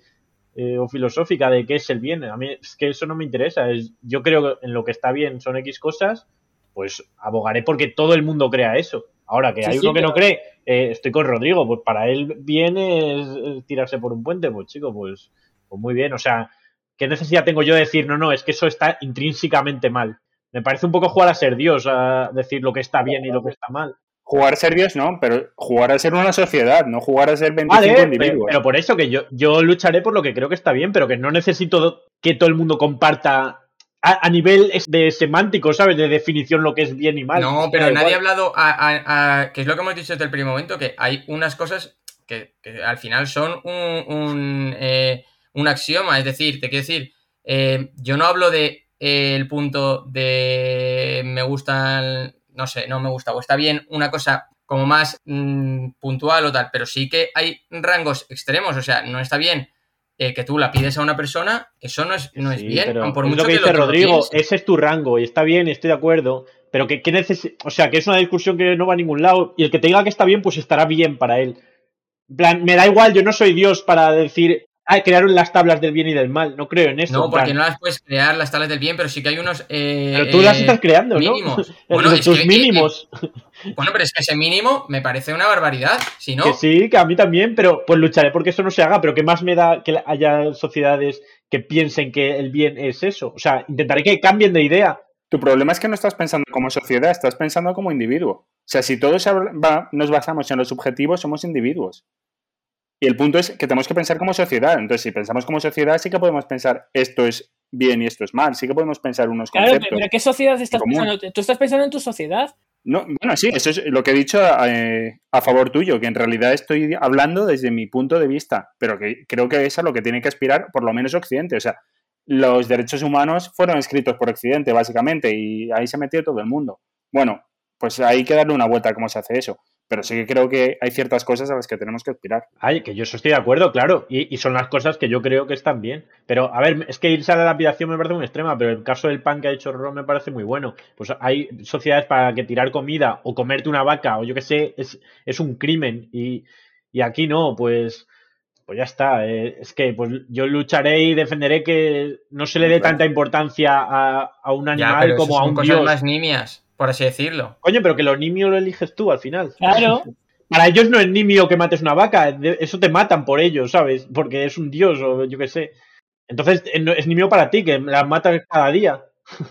eh, o filosófica de qué es el bien. A mí es que eso no me interesa. Es, yo creo que en lo que está bien son X cosas, pues abogaré porque todo el mundo crea eso. Ahora que hay uno que no cree, eh, estoy con Rodrigo, pues para él bien es, tirarse por un puente, pues chico, pues, pues muy bien. O sea, ¿qué necesidad tengo yo de decir, no, no, es que eso está intrínsecamente mal? Me parece un poco jugar a ser Dios, a decir lo que está bien y lo que está mal. Jugar a ser Dios no, pero jugar a ser una sociedad, no jugar a ser 25 individuos. Pero, por eso que yo, yo lucharé por lo que creo que está bien, pero que no necesito que todo el mundo comparta a, nivel de semántico, ¿sabes? De definición lo que es bien y mal. No, pero nadie ha hablado, a, que es lo que hemos dicho desde el primer momento, que hay unas cosas que, al final son un, eh, un, axioma. Es decir, te quiero decir, eh, yo no hablo de el punto de me gustan, no sé, no me gusta o está bien una cosa como más mm, puntual o tal, pero sí que hay rangos extremos, o sea, no está bien eh, que tú la pides a una persona, eso no es, no es bien. por mucho lo que, dice Rodrigo, ese es tu rango y está bien, estoy de acuerdo. Pero que, que o sea, que es una discusión que no va a ningún lado y el que te diga que está bien, pues estará bien para él. En plan, me da igual, yo no soy Dios para decir, crearon las tablas del bien y del mal. No creo en eso. No, porque no las puedes crear las tablas del bien, pero sí que hay unos. Eh, pero tú las estás creando, mínimos. ¿no? Bueno, tus mínimos. Bueno, pero es que ese mínimo me parece una barbaridad. Si no. Que sí, que a mí también, pero pues lucharé porque eso no se haga. Pero que más me da que haya sociedades que piensen que el bien es eso. O sea, intentaré que cambien de idea. Tu problema es que no estás pensando como sociedad, estás pensando como individuo. O sea, si todos nos basamos en los objetivos, somos individuos. Y el punto es que tenemos que pensar como sociedad. Entonces, si pensamos como sociedad, sí que podemos pensar esto es bien y esto es mal. Sí que podemos pensar unos conceptos. Claro, pero ¿qué sociedad estás pensando? ¿Tú estás pensando en tu sociedad? No, bueno, sí, eso es lo que he dicho eh, a favor tuyo, que en realidad estoy hablando desde mi punto de vista, pero que creo que es a lo que tiene que aspirar por lo menos Occidente. O sea, los derechos humanos fueron escritos por Occidente, básicamente, y ahí se metió todo el mundo. Bueno, pues hay que darle una vuelta a cómo se hace eso pero sí que creo que hay ciertas cosas a las que tenemos que aspirar. Ay, que yo estoy de acuerdo, claro, y, son las cosas que yo creo que están bien. Pero, a ver, es que irse a la lapidación me parece muy extrema, pero el caso del pan que ha hecho Ron me parece muy bueno. Pues hay sociedades para que tirar comida o comerte una vaca o yo qué sé, es, es un crimen y, aquí no, pues pues ya está. Eh, es que pues yo lucharé y defenderé que no se le dé tanta importancia a, un animal como a un cosas dios. más nimias por así decirlo. Coño, pero que lo nimio lo eliges tú al final. Claro. Para ellos no es nimio que mates una vaca, eso te matan por ello, ¿sabes? Porque es un dios o yo qué sé. Entonces es nimio para ti, que la matas cada día.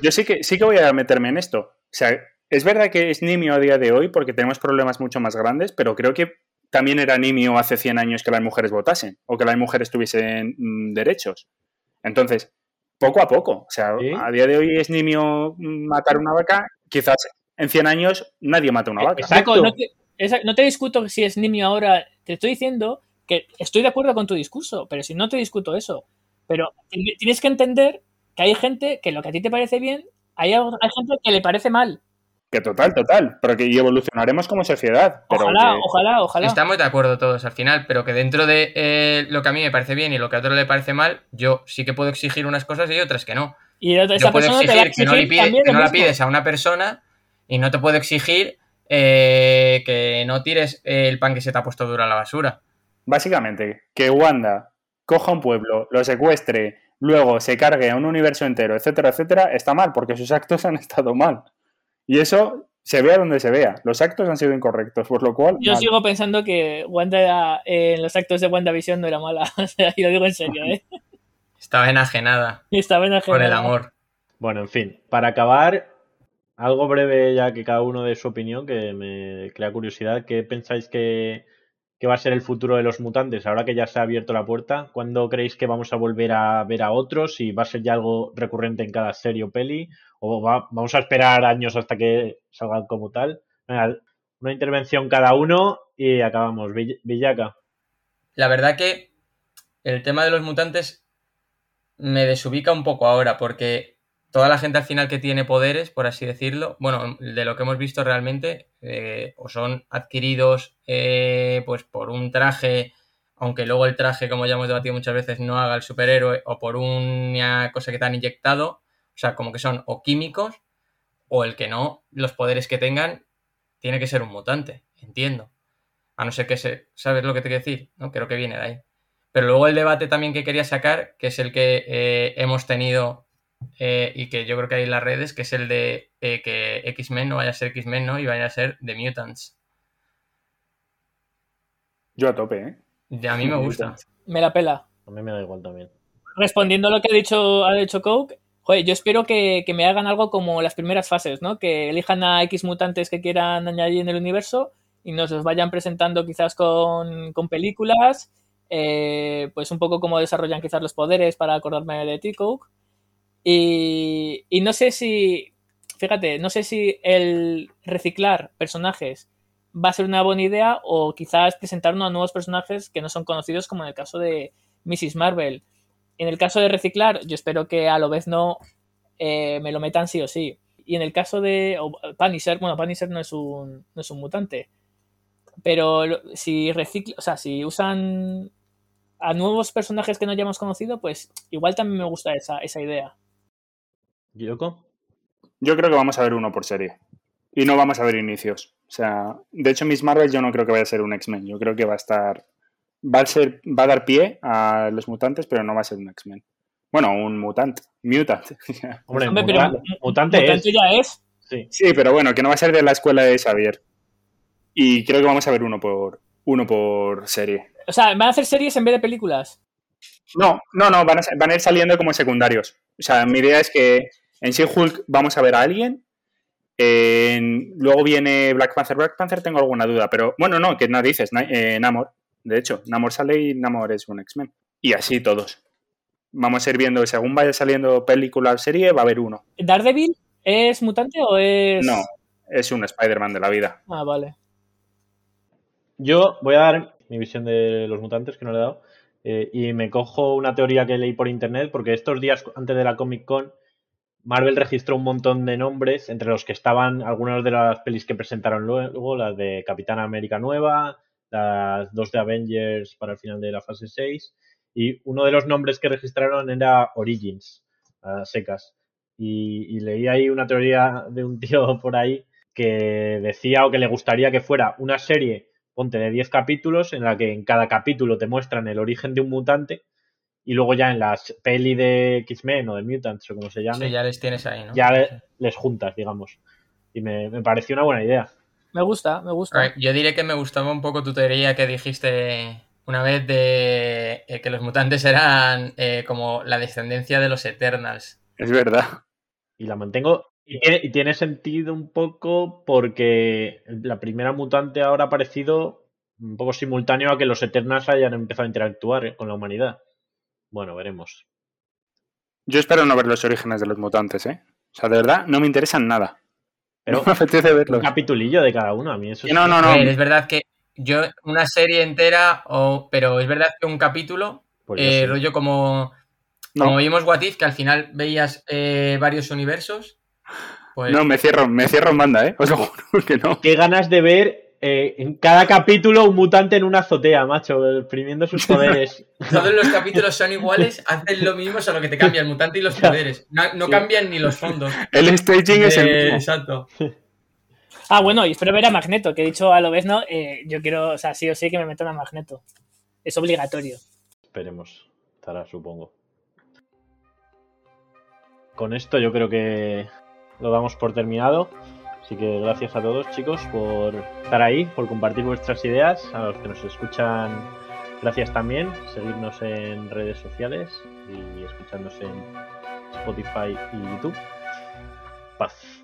Yo sí que, sí que voy a meterme en esto. O sea, es verdad que es nimio a día de hoy porque tenemos problemas mucho más grandes, pero creo que también era nimio hace 100 años que las mujeres votasen o que las mujeres tuviesen mm, derechos. Entonces, poco a poco. O sea, a día de hoy es nimio matar una vaca quizás en 100 años nadie mata una vaca. Exacto. No te, discuto si es niño ahora, te estoy diciendo que estoy de acuerdo con tu discurso, pero si no te discuto eso. Pero tienes que entender que hay gente que lo que a ti te parece bien, hay, hay gente que le parece mal. Que total, total, pero que evolucionaremos como sociedad. ojalá, ojalá, ojalá. Estamos de acuerdo todos al final, pero que dentro de eh, lo que a mí me parece bien y lo que a otro le parece mal, yo sí que puedo exigir unas cosas y otras que no. Y esa puedo exigir, que no, le la pides a una persona y no te puedo exigir eh, que no tires el pan que se te ha puesto duro a la basura. Básicamente, que Wanda coja un pueblo, lo secuestre, luego se cargue a un universo entero, etcétera, etcétera, está mal, porque sus actos han estado mal. Y eso se vea donde se vea. Los actos han sido incorrectos, por lo cual. Yo sigo pensando que Wanda en los actos de WandaVision no era mala. O sea, y lo digo en serio, ¿eh? Estaba enajenada. Estaba enajenada. Por el amor. Bueno, en fin, para acabar, algo breve ya que cada uno de su opinión, que me crea curiosidad. ¿Qué pensáis que, va a ser el futuro de los mutantes ahora que ya se ha abierto la puerta? ¿Cuándo creéis que vamos a volver a ver a otros? ¿Y va a ser ya algo recurrente en cada serie o peli? ¿O vamos a esperar años hasta que salgan como tal? una intervención cada uno y acabamos. Villaca. La verdad que el tema de los mutantes me desubica un poco ahora, porque toda la gente al final que tiene poderes, por así decirlo, bueno, de lo que hemos visto realmente, eh, o son adquiridos eh, pues por un traje, aunque luego el traje, como ya hemos debatido muchas veces, no haga el superhéroe, o por una cosa que te han inyectado, o sea, como que son o químicos, o el que no, los poderes que tengan, tiene que ser un mutante, entiendo. A no ser que se, ¿sabes lo que te quiero decir? ¿No? Creo que viene de ahí. Pero luego el debate también que quería sacar, que es el que eh, hemos tenido eh, y que yo creo que hay en las redes, que es el de eh, que X-Men no vaya a ser X-Men, ¿no? Y vaya a ser The Mutants. Yo a tope, ¿eh? a mí me gusta. Me la pela. A mí me da igual también. Respondiendo a lo que ha dicho, ha dicho Coke, joder, yo espero que, me hagan algo como las primeras fases, ¿no? Que elijan a X mutantes que quieran añadir en el universo y nos los vayan presentando quizás con, con películas, eh, pues un poco cómo desarrollan quizás los poderes para acordarme de T-Coke y, no sé si, fíjate, no sé si el reciclar personajes va a ser una buena idea o quizás presentarnos a nuevos personajes que no son conocidos como en el caso de Mrs. Marvel. En el caso de reciclar, yo espero que a lo vez no eh, me lo metan sí o sí. Y en el caso de Punisher, bueno, Punisher no es un, no es un mutante. Pero si recicla, o sea, si usan a nuevos personajes que no hayamos conocido, pues igual también me gusta esa, esa idea. ¿Yoko? Yo creo que vamos a ver uno por serie. Y no vamos a ver inicios. O sea, de hecho, Miss Marvel yo no creo que vaya a ser un X-Men. Yo creo que va a estar. Va a, ser, va a dar pie a los mutantes, pero no va a ser un X-Men. Bueno, un mutante. Mutant. Hombre, pero mutante, ya es. Sí. sí, pero bueno, que no va a ser de la escuela de Xavier. Y creo que vamos a ver uno por, uno por serie. O sea, ¿van a hacer series en vez de películas? No, no, no, van a, van a ir saliendo como secundarios. O sea, mi idea es que en She-Hulk vamos a ver a alguien. luego viene Black Panther. Black Panther tengo alguna duda, pero bueno, no, que no dices, eh, Namor. De hecho, Namor sale y Namor es un X-Men. Y así todos. Vamos a ir viendo, según vaya saliendo película o serie, va a haber uno. ¿Daredevil es mutante o es.? No, es un Spider-Man de la vida. Ah, vale. Yo voy a dar mi visión de los mutantes, que no le he dado. Eh, y me cojo una teoría que leí por internet, porque estos días antes de la Comic Con Marvel registró un montón de nombres, entre los que estaban algunas de las pelis que presentaron luego, las de Capitana América Nueva, las dos de Avengers para el final de la fase 6, y uno de los nombres que registraron era Origins, secas. Y, y, leí ahí una teoría de un tío por ahí que decía o que le gustaría que fuera una serie, ponte de 10 capítulos, en la que en cada capítulo te muestran el origen de un mutante y luego ya en las peli de X-Men o de Mutants o como se llame. Sí, ya les tienes ahí, ¿no? Ya les juntas, digamos. Y me, pareció una buena idea. Me gusta, me gusta. yo diré que me gustaba un poco tu teoría que dijiste una vez de eh, que los mutantes eran eh, como la descendencia de los Eternals. Es verdad. Y la mantengo. Y tiene, y tiene sentido un poco porque la primera mutante ahora ha parecido un poco simultáneo a que los Eternals hayan empezado a interactuar con la humanidad. Bueno, veremos. Yo espero no ver los orígenes de los mutantes, ¿eh? O sea, de verdad, no me interesan nada. Pero no me apetece verlos. Un capitulillo de cada uno, a mí eso No, no, no. es verdad que yo, una serie entera, o, pero es verdad que un capítulo, pues eh, rollo como, como vimos What If, que al final veías eh, varios universos. Pues... No, me cierro, me cierro en banda, ¿eh? Os lo juro que no. Qué ganas de ver eh, en cada capítulo un mutante en una azotea, macho, exprimiendo sus poderes. Todos los capítulos son iguales, hacen lo mismo, solo que te cambia el mutante y los poderes. No, cambian ni los fondos. El staging es el mismo. Exacto. Ah, bueno, y espero ver a Magneto, que he dicho a lo vez, ¿no? Eh, yo quiero, o sea, sí o sí que me metan a Magneto. Es obligatorio. Esperemos, estará, supongo. Con esto yo creo que lo damos por terminado. Así que gracias a todos chicos por estar ahí, por compartir vuestras ideas. A los que nos escuchan, gracias también. Seguirnos en redes sociales y escucharnos en Spotify y YouTube. Paz.